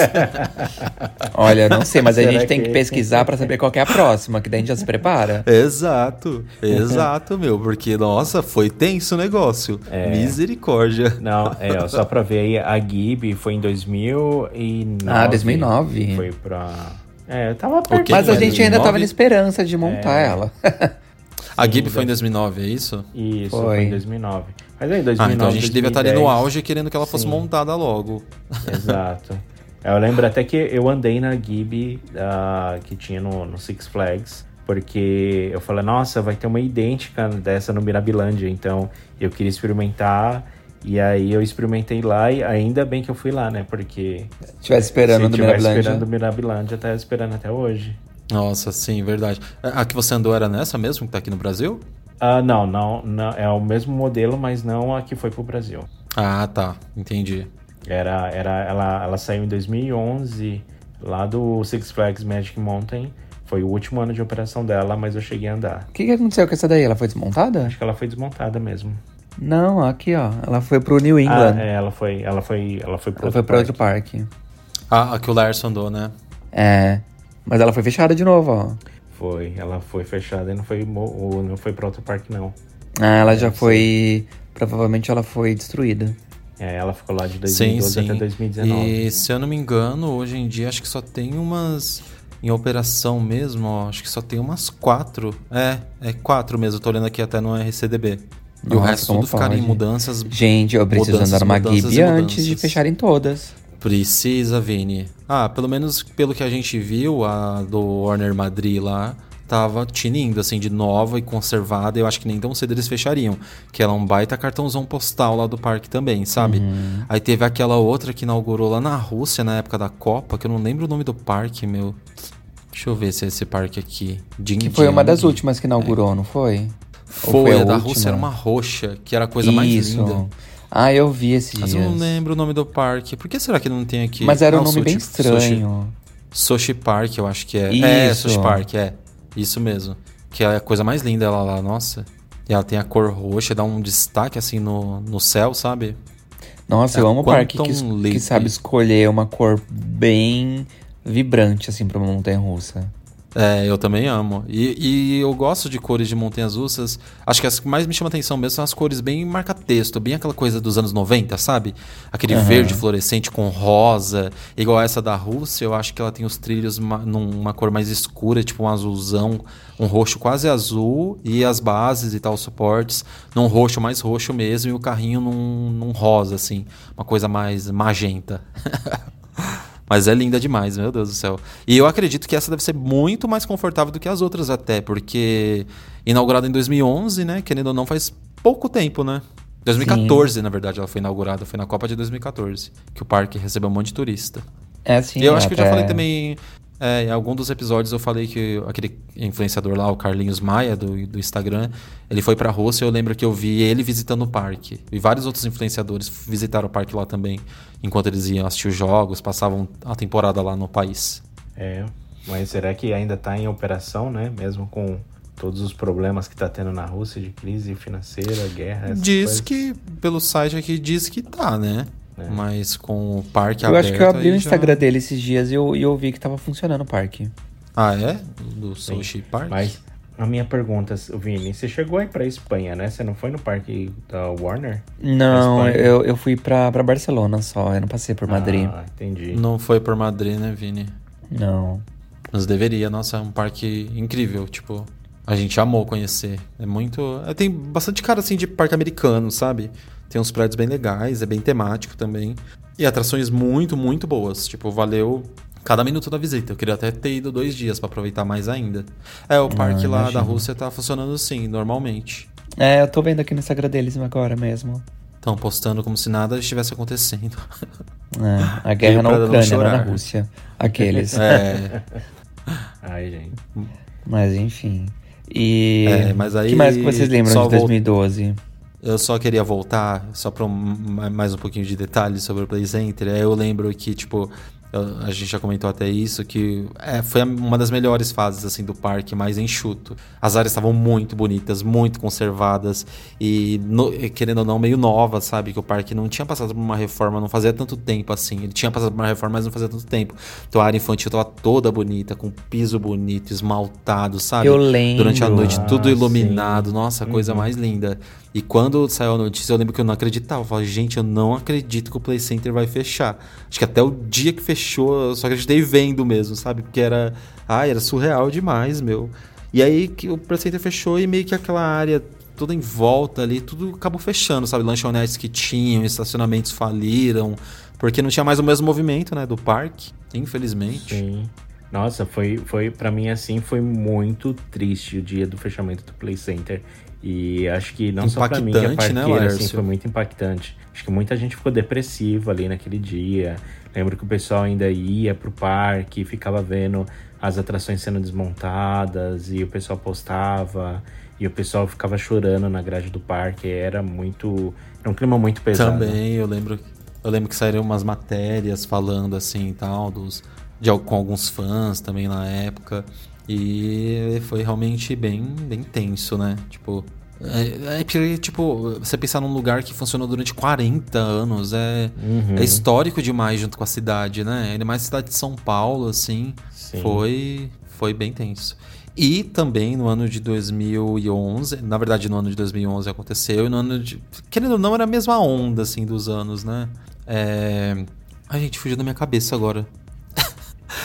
Olha, não sei, mas a gente tem que- que pesquisar pra saber qual que é a próxima, que daí a gente já se prepara. exato, exato, meu. Porque, nossa, foi tenso o negócio. É. Misericórdia. Não, é, ó, só pra ver aí, a Gib foi em 2009. Ah, 2009. Foi pra... É, eu tava perto. Mas a gente ainda 2009? tava na esperança de montar É. ela. A Gib foi em 2009, é isso? Isso, Foi. foi em 2009. Mas aí, 2009, Ah, então a gente devia estar ali no 2010. auge querendo que ela fosse Sim. montada logo. Exato. Eu lembro até que eu andei na Gib ah, que tinha no, no Six Flags, porque eu falei, nossa, vai ter uma idêntica dessa no Mirabilândia, então eu queria experimentar. E aí eu experimentei lá e ainda bem que eu fui lá, né? Porque Estivesse esperando se do tivesse Mirabilândia. esperando do Mirabilândia, tá esperando até hoje. Nossa, sim, verdade. A que você andou era nessa mesmo, que tá aqui no Brasil? Ah, não, não, não, é o mesmo modelo, mas não a que foi pro Brasil. Ah, tá. Entendi. Era, era, ela, ela saiu em 2011 lá do Six Flags Magic Mountain. Foi o último ano de operação dela, mas eu cheguei a andar. O que, que aconteceu com essa daí? Ela foi desmontada? Acho que ela foi desmontada mesmo. Não, aqui ó. Ela foi pro New England. Ah, é, ela foi, ela foi, ela foi pro ela foi pra outro parque. Ah, a que o Larson andou, né? É. Mas ela foi fechada de novo, ó. Foi, ela foi fechada e não foi, não foi pra outro parque, não. Ah, ela É, já sim. foi. Provavelmente ela foi destruída. É, ela ficou lá de Sim, 2012 sim. até 2019. E se eu não me engano, hoje em dia acho que só tem umas em operação mesmo, ó, acho que só tem umas quatro. É, é quatro mesmo, tô olhando aqui até no RCDB. e o resto tudo ficaram em mudanças. Gente, eu preciso mudanças, andar Gibi e antes de fecharem todas. Precisa, Vini. Ah, pelo menos pelo que a gente viu, a do Warner Madrid lá tava tinindo, assim, de nova e conservada. Eu acho que nem tão cedo eles fechariam. Que ela é um baita cartãozão postal lá do parque também, sabe? Uhum. Aí teve aquela outra que inaugurou lá na Rússia na época da Copa, que eu não lembro o nome do parque, meu. Deixa eu ver se é esse parque aqui. Ding Que foi uma das últimas que inaugurou, não foi? Ou Foi, a da última? Rússia era uma roxa, que era a coisa mais Isso. linda. Ah, eu vi esses Mas dias. eu não lembro o nome do parque. Por que será que não tem aqui? Mas era um Ah, nome bem Sochi- estranho. Sochi Park, eu acho que é. É, Isso. Sochi Park, é. Isso mesmo. Que é a coisa mais linda ela lá, nossa. E ela tem a cor roxa, dá um destaque assim no, no céu, sabe? Nossa, É eu amo o parque que, que sabe escolher uma cor bem vibrante, assim, pra uma montanha russa. É, eu também amo. E, e eu gosto de cores de montanhas russas. Acho que as que mais me chamam atenção mesmo são as cores bem marca-texto, bem aquela coisa dos anos 90, sabe? Aquele Aham. verde fluorescente com rosa, igual essa da Rússia. Eu acho que ela tem os trilhos ma- numa cor mais escura, tipo um azulzão, um roxo quase azul, e as bases e tal, os suportes, num roxo mais roxo mesmo, e o carrinho num, num rosa, assim, uma coisa mais magenta. Mas é linda demais, meu Deus do céu. E eu acredito que essa deve ser muito mais confortável do que as outras até, porque inaugurada em 2011, né, querendo ou não, faz pouco tempo, né? 2014, na verdade, ela foi inaugurada, foi na Copa de 2014, que o parque recebeu um monte de turista. É E eu acho que eu já falei também, é, em algum dos episódios eu falei que aquele influenciador lá, o Carlinhos Maia, do, do Instagram, ele foi pra Rússia, eu lembro que eu vi ele visitando o parque. E vários outros influenciadores visitaram o parque lá também, enquanto eles iam assistir os jogos, passavam a temporada lá no país. É. Mas será que ainda está em operação, né? Mesmo com todos os problemas que está tendo na Rússia de crise financeira, guerra. Diz coisas? que, pelo site aqui, diz que tá, né? É. Mas com o parque Eu aberto. acho que eu abri o Instagram já... dele esses dias e eu, e eu vi que tava funcionando o parque. Ah, é? Do Sushi Park? Mas a minha pergunta, Vini, você chegou aí pra Espanha, né? Você não foi no parque da Warner? Não, eu, eu fui pra, pra Barcelona só, eu não passei por Madrid. Ah, entendi. Não foi por Madrid, né, Vini? Não. Mas deveria, nossa, é um parque incrível, tipo, a gente amou conhecer. É muito, é, tem bastante cara assim de parque americano, sabe? Tem uns prédios bem legais, é bem temático também. E atrações muito, muito boas, tipo, valeu cada minuto da visita. Eu queria até ter ido dois dias pra aproveitar mais ainda. É, o parque lá da imagino. Rússia tá funcionando sim, normalmente. É, eu tô vendo aqui no Instagram deles agora mesmo. Estão postando como se nada estivesse acontecendo. É, a guerra na pra não Ucrânia, não na. Rússia. Aqueles. É, Ai, gente. Mas enfim. E. É, mas aí que mais que vocês lembram de 2012? Eu só queria voltar, só para mais um pouquinho de detalhes sobre o Play Center. Eu lembro que, tipo, a gente já comentou até isso, que é, foi uma das melhores fases, assim, do parque, mais enxuto. As áreas estavam muito bonitas, muito conservadas e, no- querendo ou não, meio novas, sabe? Que o parque não tinha passado por uma reforma, não fazia tanto tempo, assim. Ele tinha passado por uma reforma, mas não fazia tanto tempo. Então a área infantil tava toda bonita, com piso bonito, esmaltado, sabe? Eu lembro. Durante a noite, Ah, tudo sim. iluminado. Nossa, a coisa Uhum. mais linda. E quando saiu a notícia, eu lembro que eu não acreditava. Eu falei, gente, eu não acredito que o Play Center vai fechar. Acho que até o dia que fechou, eu só acreditei vendo mesmo, sabe? Porque era. Ai, era surreal demais, meu. E aí que o Play Center fechou e meio que aquela área toda em volta ali, tudo acabou fechando, sabe? Lanchonetes que tinham, estacionamentos faliram. Porque não tinha mais o mesmo movimento, né? Do parque, infelizmente. Sim. Nossa, foi, foi para mim assim, foi muito triste o dia do fechamento do Play Center. E acho que não só pra mim, que é né, parqueira, assim, Laércio? foi muito impactante. Acho que muita gente ficou depressiva ali naquele dia. Lembro que o pessoal ainda ia pro parque, ficava vendo as atrações sendo desmontadas e o pessoal postava e o pessoal ficava chorando na grade do parque. Era muito, era um clima muito pesado. Também, eu lembro, eu lembro que saíram umas matérias falando assim e tal, dos, de, com alguns fãs também na época. E foi realmente bem, bem tenso, né? Tipo. É, é porque, tipo, você pensar num lugar que funcionou durante 40 anos é, Uhum. é histórico demais junto com a cidade, né? Ainda mais cidade de São Paulo, assim. Sim. Foi, foi bem tenso. E também no ano de 2011, na verdade no ano de 2011 aconteceu, e no ano de. Querendo ou não, era a mesma onda, assim, dos anos, né? É. Ai, gente, fugiu da minha cabeça agora.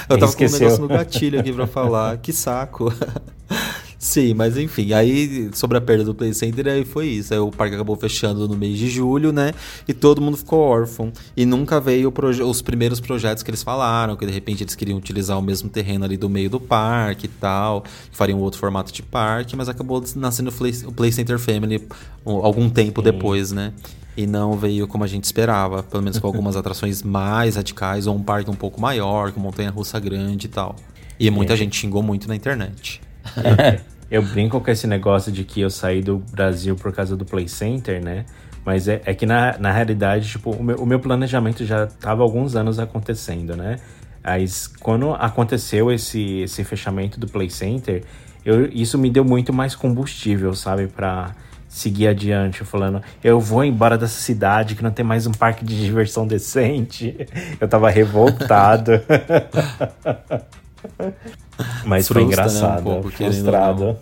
Eu tava com um negócio no gatilho aqui pra falar. Que saco. Sim, mas enfim, aí sobre a perda do Play Center, aí foi isso. Aí o parque acabou fechando no mês de julho, né? E todo mundo ficou órfão. E nunca veio os primeiros projetos que eles falaram, que de repente eles queriam utilizar o mesmo terreno ali do meio do parque e tal, que fariam outro formato de parque, mas acabou nascendo o Play, Center Family um- algum tempo depois, né? E não veio como a gente esperava, pelo menos com algumas atrações mais radicais, ou um parque um pouco maior, com montanha russa grande e tal. E muita É. gente xingou muito na internet. Eu brinco com esse negócio de que eu saí do Brasil por causa do Play Center, né? Mas é, é que na, na realidade, tipo, o meu, o meu planejamento já estava alguns anos acontecendo, né? Mas quando aconteceu esse, esse fechamento do Play Center, eu, isso me deu muito mais combustível, sabe? Pra seguir adiante, falando, eu vou embora dessa cidade que não tem mais um parque de diversão decente. Eu tava revoltado. Mas foi Frustra, né, um engraçado, pouco, frustrado.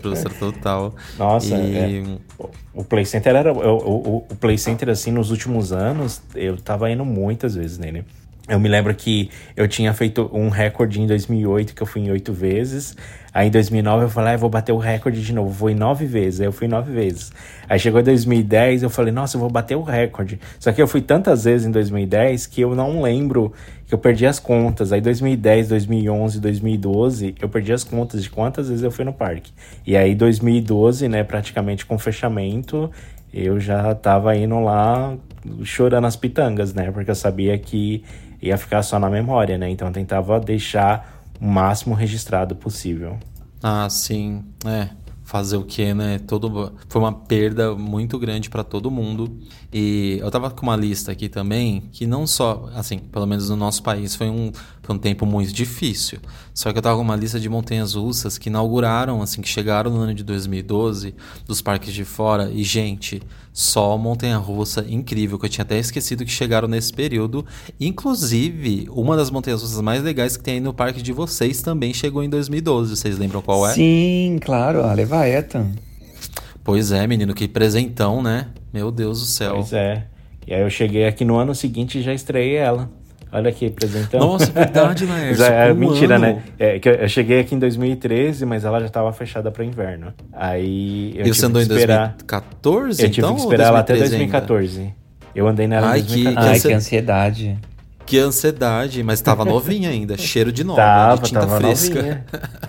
Frustra total. Nossa, E- é. o Play Center era. O, o, o Play Center, assim, nos últimos anos, eu tava indo muitas vezes nele. Eu me lembro que eu tinha feito um recorde em 2008, que eu fui em oito vezes. Aí em 2009 eu falei, ah, vou bater o recorde de novo. Vou em nove vezes. Aí eu fui nove vezes. Aí chegou em 2010, eu falei, nossa, eu vou bater o recorde. Só que eu fui tantas vezes em 2010 que eu não lembro, que eu perdi as contas. Aí 2010, 2011, 2012, eu perdi as contas de quantas vezes eu fui no parque. E aí 2012, né, praticamente com fechamento, eu já tava indo lá chorando as pitangas, né? Porque eu sabia que ia ficar só na memória, né? Então eu tentava deixar o máximo registrado possível. Ah, sim. É. fazer o que, né? Todo, foi uma perda muito grande para todo mundo. E eu tava com uma lista aqui também, que não só, assim, pelo menos no nosso país, foi um, foi um tempo muito difícil. Só que eu tava com uma lista de montanhas russas que inauguraram, assim, que chegaram no ano de 2012, dos parques de fora. E, gente, só montanha russa incrível, que eu tinha até esquecido que chegaram nesse período. Inclusive, uma das montanhas russas mais legais que tem aí no parque de vocês também chegou em 2012. Vocês lembram qual é? Sim, claro, a Leviathan. Pois é, menino, que presentão, né? Meu Deus do céu. Pois é. E aí eu cheguei aqui no ano seguinte e já estreiei ela. Olha aqui, presentão. Nossa, verdade, Laércio. é, um mentira, ano. né? É, que eu, eu cheguei aqui em 2013, mas ela já estava fechada para inverno. Aí eu E tive você andou que em esperar. 2014, Eu tive então? que ou esperar ela até 2013 ainda? 2014. Eu andei nela Ai, em que- 2014. Ai, ansia- que ansiedade. Que ansiedade, mas tava novinha ainda, cheiro de nova, Tava, de tinta tava fresca. novinha.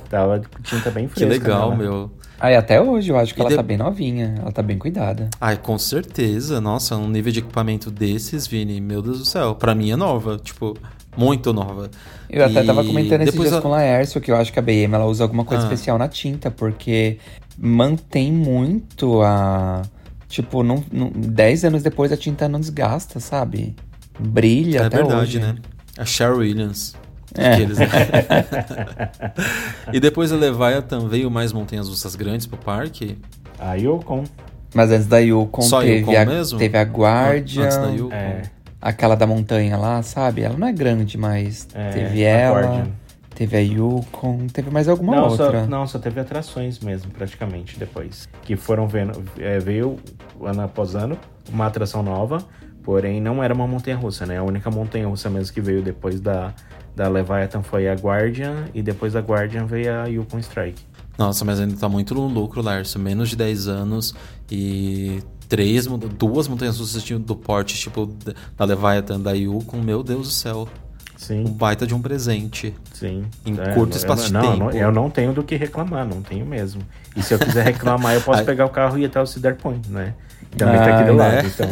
Tava com tinta bem Que fresca. legal, nela. meu. Ai, até hoje eu acho que E ela de- tá bem novinha. Ela tá bem cuidada. Ai, com certeza. Nossa, um nível de equipamento desses, Vini, meu Deus do céu. Pra mim é nova, tipo, muito nova. Eu até E tava comentando esses dias a- com o Laércio que eu acho que a BM ela usa alguma coisa Ah. especial na tinta, porque mantém muito a. Tipo, não, não, 10 anos depois a tinta não desgasta, sabe? Brilha É até verdade, hoje. né? A Cheryl Williams. É. Né? e depois a Leviathan veio mais montanhas russas grandes pro parque. A Yukon. Mas antes da Yukon Só teve, Yukon a, mesmo? teve a Guardian, Antes da Yukon. É. aquela da montanha lá, sabe? Ela não é grande, mas É, teve a ela, Guardian. teve a Yukon, teve mais alguma não, outra. Só, não, só teve atrações mesmo, praticamente, depois. Que foram vendo. é, veio ano após ano uma atração nova, porém não era uma montanha russa, né? A única montanha russa mesmo que veio depois da, da Leviathan foi a Guardian, e depois da Guardian veio a Yukon Strike. Nossa, mas ainda tá muito no lucro, Lárcio. Menos de 10 anos e três, duas montanhas russas do porte, tipo, da- Leviathan, da Yukon. Meu Deus do céu. Sim. Um baita de um presente. Sim. Em É, curto eu- espaço de não, tempo. não- eu não tenho do que reclamar, não tenho mesmo. E se eu quiser reclamar, eu posso pegar o carro e ir até o Cedar Point, né? Também tá Ah, aqui do né? lado, então.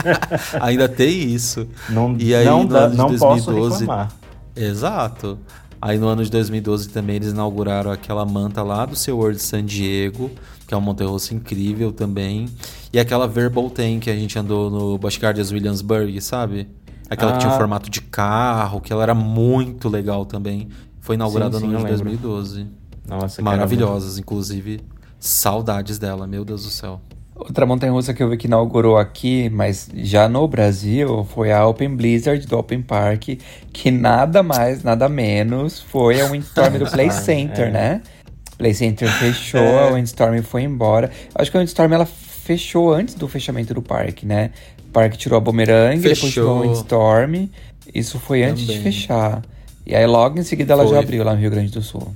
Ainda tem isso. Não, E aí, não, não posso 2012 reclamar. Exato. Aí no ano de 2012 também eles inauguraram aquela manta lá do seu World San Diego, que é uma montanha-russa incrível também. E aquela Verbolten que a gente andou no Busch Gardens Williamsburg, sabe? Aquela que tinha um Ah. formato de carro, que ela era muito legal também. Foi inaugurada Sim, sim, no ano de eu lembro. 2012. Nossa, Maravilhosas, inclusive. Saudades dela, meu Deus do céu. Outra montanha-russa que eu vi que inaugurou aqui, mas já no Brasil, foi a Open Blizzard do Open Park, que nada mais, nada menos foi a Windstorm do Play Center, é. né? Play Center fechou, É. a Windstorm foi embora. Acho que a Windstorm ela fechou antes do fechamento do parque, né? O parque tirou a Boomerang, depois Fechou. tirou a Windstorm. Isso foi antes de Também. fechar. E aí logo em seguida ela já Foi. abriu lá no Rio Grande do Sul.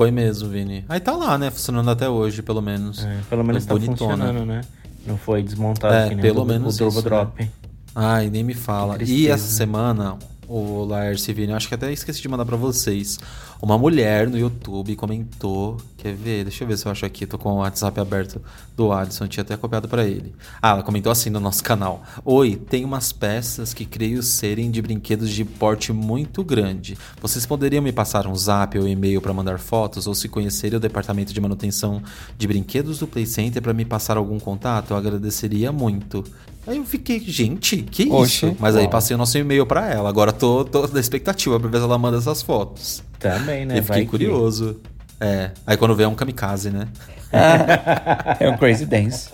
Foi mesmo, Vini. Aí tá lá, né? Funcionando até hoje, pelo menos. É, pelo menos tá Bonitona. funcionando, né? Não foi desmontado É, que nem pelo o, menos o Turbo isso, Drop. Ai, nem me fala. E essa semana, o Laércio Vini, acho que até esqueci de mandar pra vocês. Uma mulher no YouTube comentou. Quer ver? Deixa eu ver se eu acho aqui. Tô com o WhatsApp aberto do Alisson. Tinha até copiado pra ele. Ah, ela comentou assim no nosso canal: Oi, tem umas peças que creio serem de brinquedos de porte muito grande. Vocês poderiam me passar um zap ou e-mail pra mandar fotos? Ou se conhecerem o departamento de manutenção de brinquedos do Play Center pra me passar algum contato? Eu agradeceria muito. Aí eu fiquei, gente, que Oxe. isso? Mas aí Uau. passei o nosso e-mail pra ela. Agora tô, tô na expectativa pra ver se ela manda essas fotos. Também, né? eu fiquei Vai que- curioso. É. Aí quando vê é um kamikaze, né? É um Crazy Dance.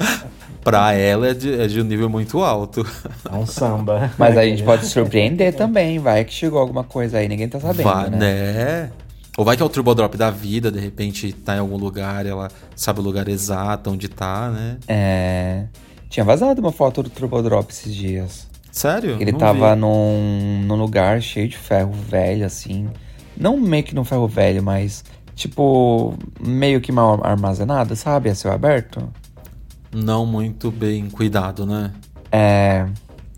Pra ela é de, é de um nível muito alto. É um samba. Mas aí a gente pode surpreender também, vai que chegou alguma coisa aí, ninguém tá sabendo, Vai, né? né? Ou vai que é o Turbo Drop da vida, de repente tá em algum lugar, ela sabe o lugar exato onde tá, né? É. Tinha vazado uma foto do Turbo Drop esses dias. Sério? Ele Não tava vi. num, num lugar cheio de ferro velho, assim. Não meio que num ferro velho, mas tipo, meio que mal armazenado, sabe? A céu aberto. Não muito bem cuidado, né? É.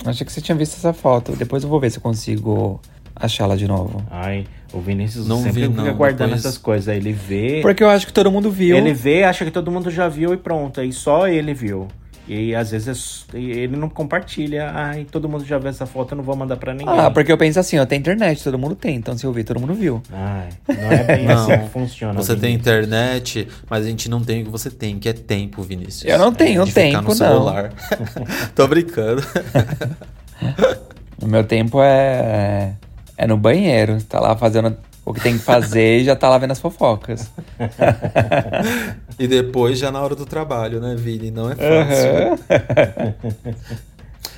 Achei que você tinha visto essa foto. Depois eu vou ver se eu consigo achá-la de novo. Ai, o Vinícius Não sempre vi, fica não, guardando depois- essas coisas. Ele vê. Porque eu acho que todo mundo viu. Ele vê, acha que todo mundo já viu e pronto. Aí só ele viu. E às vezes é ele não compartilha. Ai, todo mundo já viu essa foto, eu não vou mandar pra ninguém. Ah, porque eu penso assim, ó, tem internet, todo mundo tem. Então se eu vi, todo mundo viu. Ai, não é bem Não, assim que funciona. Você tem internet, mas a gente não tem o que você tem, que é tempo, Vinícius. Eu não tenho de ficar tempo, no não. celular. Tô brincando. O meu tempo é. É no banheiro. Tá lá fazendo o que tem que fazer e já tá lá vendo as fofocas. E depois já na hora do trabalho, né, Vini? Não é fácil.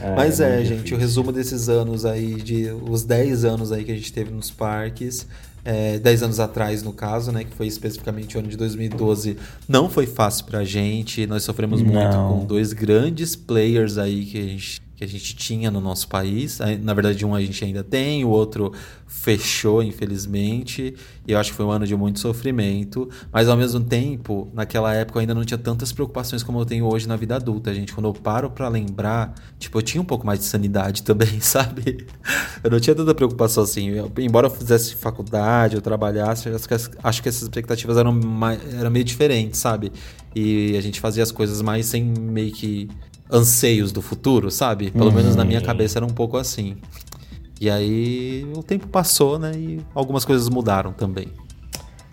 Ah, Mas é, muito gente, difícil. o resumo desses anos aí, de os 10 anos aí que a gente teve nos parques, é, 10 anos atrás, no caso, né, que foi especificamente o ano de 2012, não foi fácil pra gente. Nós sofremos muito Não. com dois grandes players aí que a gente, que a gente tinha no nosso país. Aí, Na verdade, um a gente ainda tem, o outro fechou, infelizmente. E eu acho que foi um ano de muito sofrimento. Mas ao mesmo tempo, naquela época eu ainda não tinha tantas preocupações como eu tenho hoje na vida adulta, gente. Quando eu paro pra lembrar, tipo, eu tinha um pouco mais de sanidade também, sabe? Eu não tinha tanta preocupação assim. Eu- embora eu fizesse faculdade, eu trabalhasse, acho que, acho que essas expectativas eram, mais, eram meio diferentes, sabe? E a gente fazia as coisas mais sem meio que anseios do futuro, sabe? Pelo menos na minha cabeça era um pouco assim. E aí o tempo passou, né? E algumas coisas mudaram também.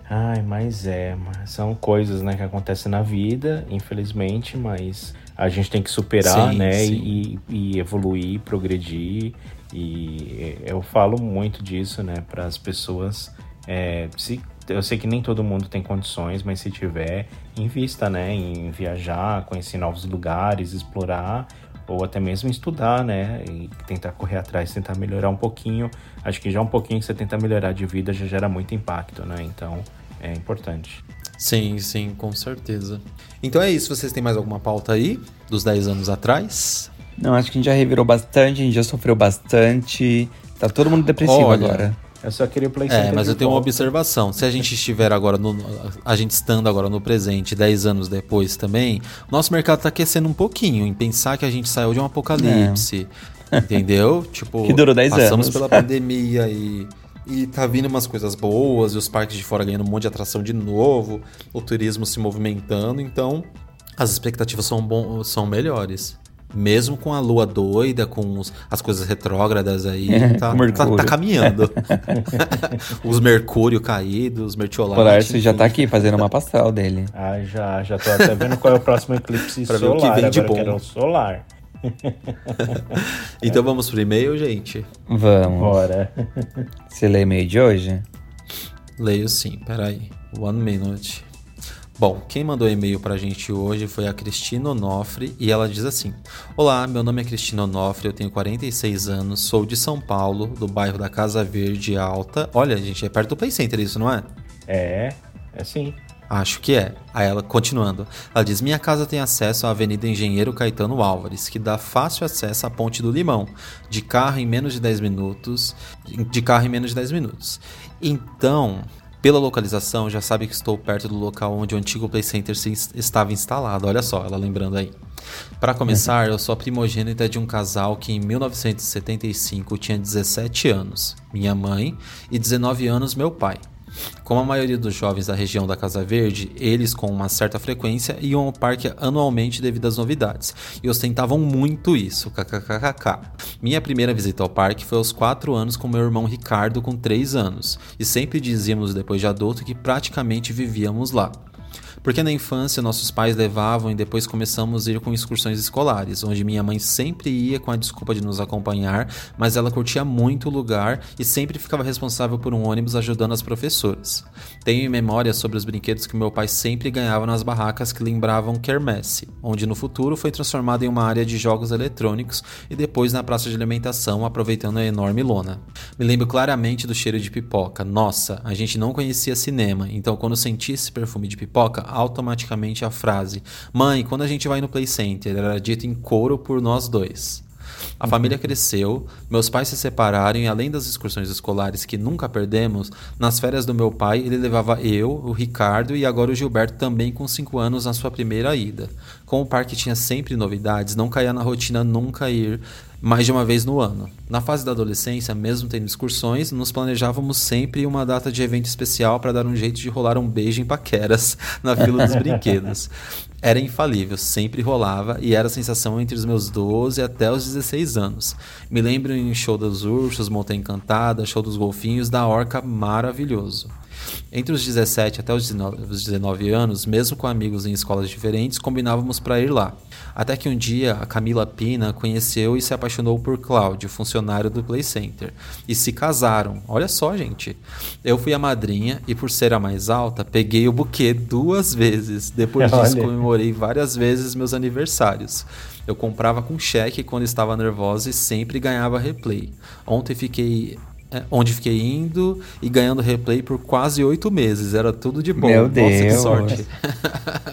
Ai, mas é, mas são coisas, né, que acontecem na vida, infelizmente, mas a gente tem que superar, Sim, né, sim. E, e evoluir, progredir. E eu falo muito disso, né, para as pessoas. é, se, eu sei que nem todo mundo tem condições, mas se tiver, invista, né, em viajar, conhecer novos lugares, explorar ou até mesmo estudar, né? E tentar correr atrás, tentar melhorar um pouquinho. Acho que já um pouquinho que você tenta melhorar de vida já gera muito impacto, né? Então é importante. Sim, sim, com certeza. Então é isso. Vocês têm mais alguma pauta aí dos 10 anos atrás? Não, acho que a gente já revirou bastante, a gente já sofreu bastante. Tá todo mundo depressivo Olha, agora. Eu só queria o Play É, Center mas de eu tenho uma volta. observação. Se a gente estiver agora no. A gente estando agora no presente, 10 anos depois também, nosso mercado tá aquecendo um pouquinho em pensar que a gente saiu de um apocalipse. Entendeu? Tipo, Que durou 10 passamos anos. pela pandemia e. E tá vindo umas coisas boas, e os parques de fora ganhando um monte de atração de novo, o turismo se movimentando, então as expectativas são, bom, são melhores. Mesmo com a lua doida, com os- as coisas retrógradas aí, tá, Com Mercúrio. tá, tá caminhando. os mercúrio caídos, O mertiolate. Lárcio já tá aqui fazendo uma pastel dele. Ah, já, já tô até vendo qual é o próximo eclipse Pra ver o solar. que vem de bom. o solar. Então vamos pro e-mail, gente? Vamos. Bora. Você lê e-mail de hoje? Leio sim, peraí. One minute. Bom, quem mandou e-mail pra gente hoje foi a Cristina Onofre e ela diz assim: Olá, meu nome é Cristina Onofre, eu tenho 46 anos, sou de São Paulo, do bairro da Casa Verde Alta. Olha, gente, é perto do Play Center isso, não é? É, é sim. Acho que é. Aí ela, continuando, ela diz: Minha casa tem acesso à Avenida Engenheiro Caetano Álvares, que dá fácil acesso à Ponte do Limão, de carro em menos de 10 minutos. De carro em menos de 10 minutos. Então, pela localização, já sabe que estou perto do local onde o antigo Play Center estava instalado. Olha só, ela lembrando aí. Para começar, eu sou a primogênita de um casal que em 1975 tinha 17 anos, minha mãe, e 19 anos meu pai. Como a maioria dos jovens da região da Casa Verde, eles com uma certa frequência iam ao parque anualmente devido às novidades e ostentavam muito isso. kkkk. Minha primeira visita ao parque foi aos 4 anos com meu irmão Ricardo com 3 anos e sempre dizíamos depois de adulto que praticamente vivíamos lá. Porque na infância nossos pais levavam e depois começamos a ir com excursões escolares, onde minha mãe sempre ia com a desculpa de nos acompanhar, mas ela curtia muito o lugar e sempre ficava responsável por um ônibus ajudando as professoras. Tenho em memória sobre os brinquedos que meu pai sempre ganhava nas barracas que lembravam quermesse, onde no futuro foi transformado em uma área de jogos eletrônicos e depois na praça de alimentação, aproveitando a enorme lona. Me lembro claramente do cheiro de pipoca. Nossa, a gente não conhecia cinema, então quando senti esse perfume de pipoca, automaticamente a frase: Mãe, quando a gente vai no Play Center? Era dito em coro por nós dois. A família cresceu, meus pais se separaram e além das excursões escolares que nunca perdemos, nas férias do meu pai ele levava eu, o Ricardo e agora o Gilberto também com 5 anos na sua primeira ida. Como o parque tinha sempre novidades, não caía na rotina nunca ir mais de uma vez no ano. Na fase da adolescência, mesmo tendo excursões, nos planejávamos sempre uma data de evento especial para dar um jeito de rolar um beijo em paqueras na fila dos brinquedos. Era infalível, sempre rolava e era a sensação entre os meus 12 até os 16 anos. Me lembro em show dos ursos, Montanha Encantada, show dos golfinhos, da Orca maravilhoso. Entre os 17 até os 19 anos, mesmo com amigos em escolas diferentes, combinávamos para ir lá. Até que um dia a Camila Pina conheceu e se apaixonou por Cláudio, funcionário do Play Center, e se casaram. Olha só, gente. Eu fui a madrinha e por ser a mais alta, peguei o buquê duas vezes. Depois disso, comemorei várias vezes meus aniversários. Eu comprava com cheque quando estava nervosa e sempre ganhava replay. Ontem fiquei onde fiquei indo e ganhando replay por quase oito meses. Era tudo de bom. Meu Nossa, Deus. que sorte.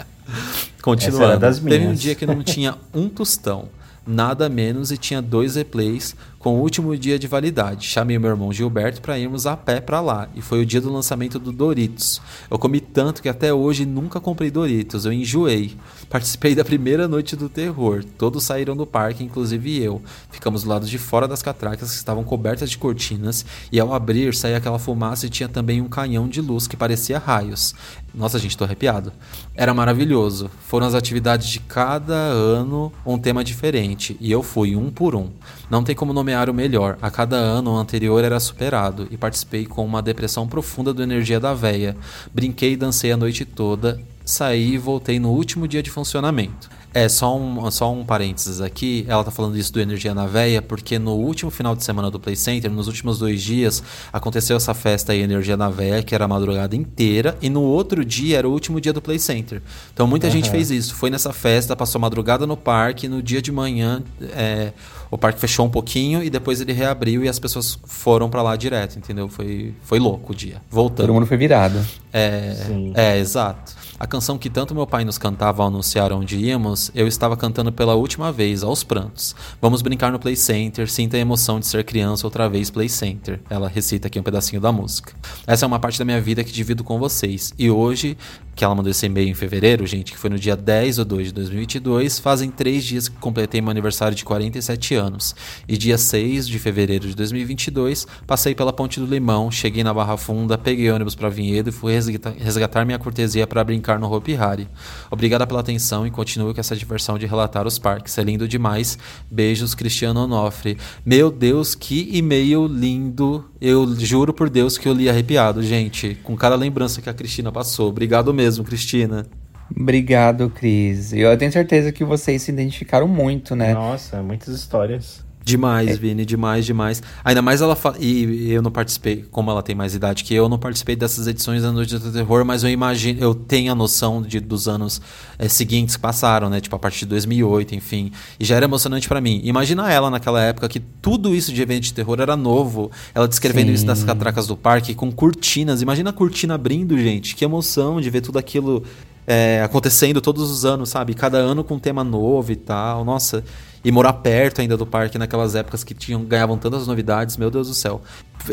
Continuando. Teve um dia que não tinha um tostão. Nada menos e tinha dois replays com o último dia de validade. Chamei meu irmão Gilberto para irmos a pé para lá e foi o dia do lançamento do Doritos. Eu comi tanto que até hoje nunca comprei Doritos, eu enjoei. Participei da primeira noite do terror. Todos saíram do parque, inclusive eu. Ficamos do lado de fora das catracas que estavam cobertas de cortinas e ao abrir saía aquela fumaça e tinha também um canhão de luz que parecia raios. Nossa, gente, tô arrepiado. Era maravilhoso. Foram as atividades de cada ano um tema diferente e eu fui um por um. Não tem como nomear o melhor. A cada ano o anterior era superado e participei com uma depressão profunda do Energia da Véia. Brinquei e dancei a noite toda. Saí e voltei no último dia de funcionamento. É, só um, só um parênteses aqui. Ela tá falando isso do Energia na Véia, porque no último final de semana do Play Center, nos últimos dois dias, aconteceu essa festa aí, Energia na Véia, que era a madrugada inteira, e no outro dia era o último dia do Play Center. Então muita gente Aham. fez isso. Foi nessa festa, passou a madrugada no parque, no dia de manhã. é, o parque fechou um pouquinho e depois ele reabriu e as pessoas foram pra lá direto, entendeu? Foi, foi louco o dia. Voltando. Todo mundo foi virado. É, Sim. é, exato. A canção que tanto meu pai nos cantava ao anunciar onde íamos, eu estava cantando pela última vez, aos prantos. Vamos brincar no Play Center, sinta a emoção de ser criança outra vez, Play Center. Ela recita aqui um pedacinho da música. Essa é uma parte da minha vida que divido com vocês. E hoje, que ela mandou esse e-mail em fevereiro, gente, que foi no dia 10 ou 2 de 2022, fazem três dias que completei meu aniversário de 47 anos. E dia 6 de fevereiro de 2022, passei pela Ponte do Limão, cheguei na Barra Funda, peguei ônibus para Vinhedo e fui resgatar, minha cortesia para brincar no Hopi Hari. Obrigada pela atenção e continue com essa diversão de relatar os parques. É lindo demais. Beijos, Cristiano Onofre. Meu Deus, que e-mail lindo. Eu juro por Deus que eu li arrepiado, gente. Com cada lembrança que a Cristina passou. Obrigado mesmo, Cristina. Obrigado, Cris. Eu tenho certeza que vocês se identificaram muito, né? Nossa, muitas histórias. Demais, Vini, demais, demais. Ainda mais ela fa... E eu não participei, como ela tem mais idade que eu, eu não participei dessas edições da Noite do Terror, mas eu imagino, eu tenho a noção de, dos anos eh, seguintes que passaram, né? Tipo, a partir de 2008, enfim. E já era emocionante pra mim. Imagina ela naquela época que tudo isso de evento de terror era novo. Ela descrevendo Sim. isso das catracas do parque com cortinas. Imagina a cortina abrindo, gente. Que emoção de ver tudo aquilo é, acontecendo todos os anos, sabe? Cada ano com um tema novo e tal. Nossa. E morar perto ainda do parque naquelas épocas que tinham, ganhavam tantas novidades, meu Deus do céu.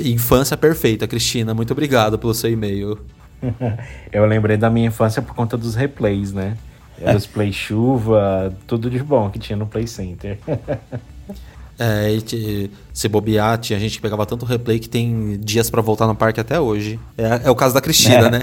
Infância perfeita, Cristina. Muito obrigado pelo seu e-mail. Eu lembrei da minha infância por conta dos replays, né? Os play chuva, tudo de bom que tinha no Play Center. É, e se bobear, tinha gente que pegava tanto replay que tem dias pra voltar no parque até hoje. É, é o caso da Cristina, É. né?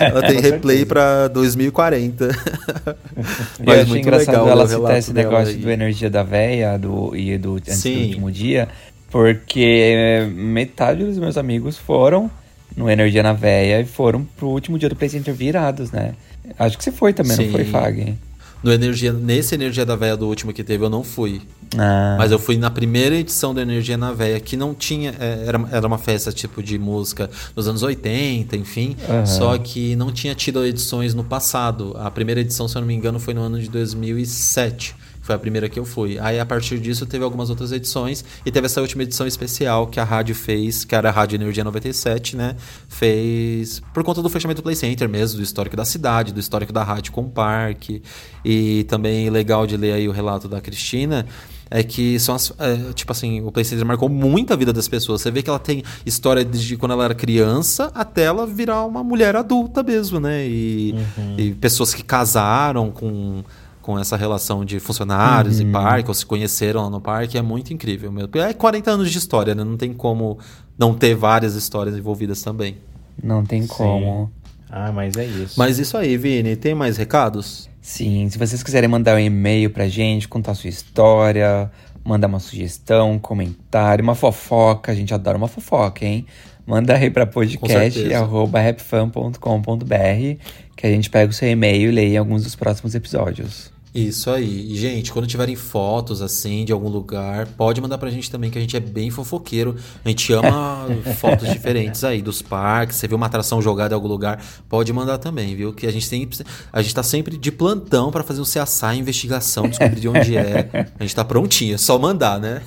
É. Ela tem replay pra 2040. eu achei engraçado legal ela citar esse negócio aí. do energia da véia do, e do antes do Sim. último dia, porque metade dos meus amigos foram no Energia na Véia e foram pro último dia do Play Center virados, né? Acho que você foi também, Sim. não foi, Fag? No energia, nesse Energia da Véia do último que teve, eu não fui. Ah, Mas eu fui na primeira edição do Energia na Véia, que não tinha. é, Era, era uma festa tipo de música dos anos 80, enfim. Aham. Só que não tinha tido edições no passado. A primeira edição, se eu não me engano, foi no ano de 2007. Foi a primeira que eu fui. Aí a partir disso teve algumas outras edições. E teve essa última edição especial que a rádio fez, que era a Rádio Energia 97, né? Fez por conta do fechamento do Play Center mesmo, do histórico da cidade, do histórico da rádio com o parque. E também legal de ler aí o relato da Cristina é que são as, é, tipo assim, o PlayStation marcou muito a vida das pessoas. Você vê que ela tem história desde quando ela era criança até ela virar uma mulher adulta mesmo, né? E, e pessoas que casaram com, com essa relação de funcionários Uhum. e parque, ou se conheceram lá no parque, é muito incrível mesmo. É 40 anos de história, né? Não tem como não ter várias histórias envolvidas também. Não tem como. Ah, mas é isso. Mas isso aí, Vini, tem mais recados? Sim, se vocês quiserem mandar um e-mail pra gente, contar sua história, mandar uma sugestão, um comentário, uma fofoca, a gente adora uma fofoca, hein? Manda aí pra podcast certeza. arroba rapfan.com.br que a gente pega o seu e-mail e lê em alguns dos próximos episódios. Isso aí. E, gente, quando tiverem fotos assim de algum lugar, pode mandar pra gente também, que a gente é bem fofoqueiro. A gente ama fotos diferentes aí dos parques. Você viu uma atração jogada em algum lugar, pode mandar também, viu? Que a gente tem. A gente tá sempre de plantão pra fazer um CSI, investigação, descobrir de onde é. A gente tá prontinho, é só mandar, né?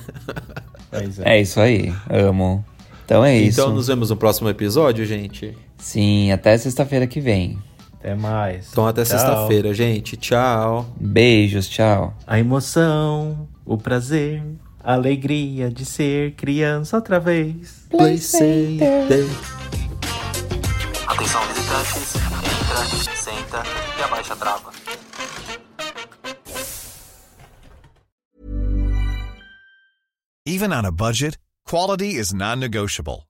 É. É isso aí, amo. Então é isso. Então nos vemos no próximo episódio, gente. Sim, até sexta-feira que vem. Até mais. Então até sexta-feira, gente. Tchau. Beijos, tchau. A emoção, o prazer, a alegria de ser criança outra vez. Play Center. Atenção visitantes, entra, senta e abaixa a trava. Even on a budget, quality is non-negotiable.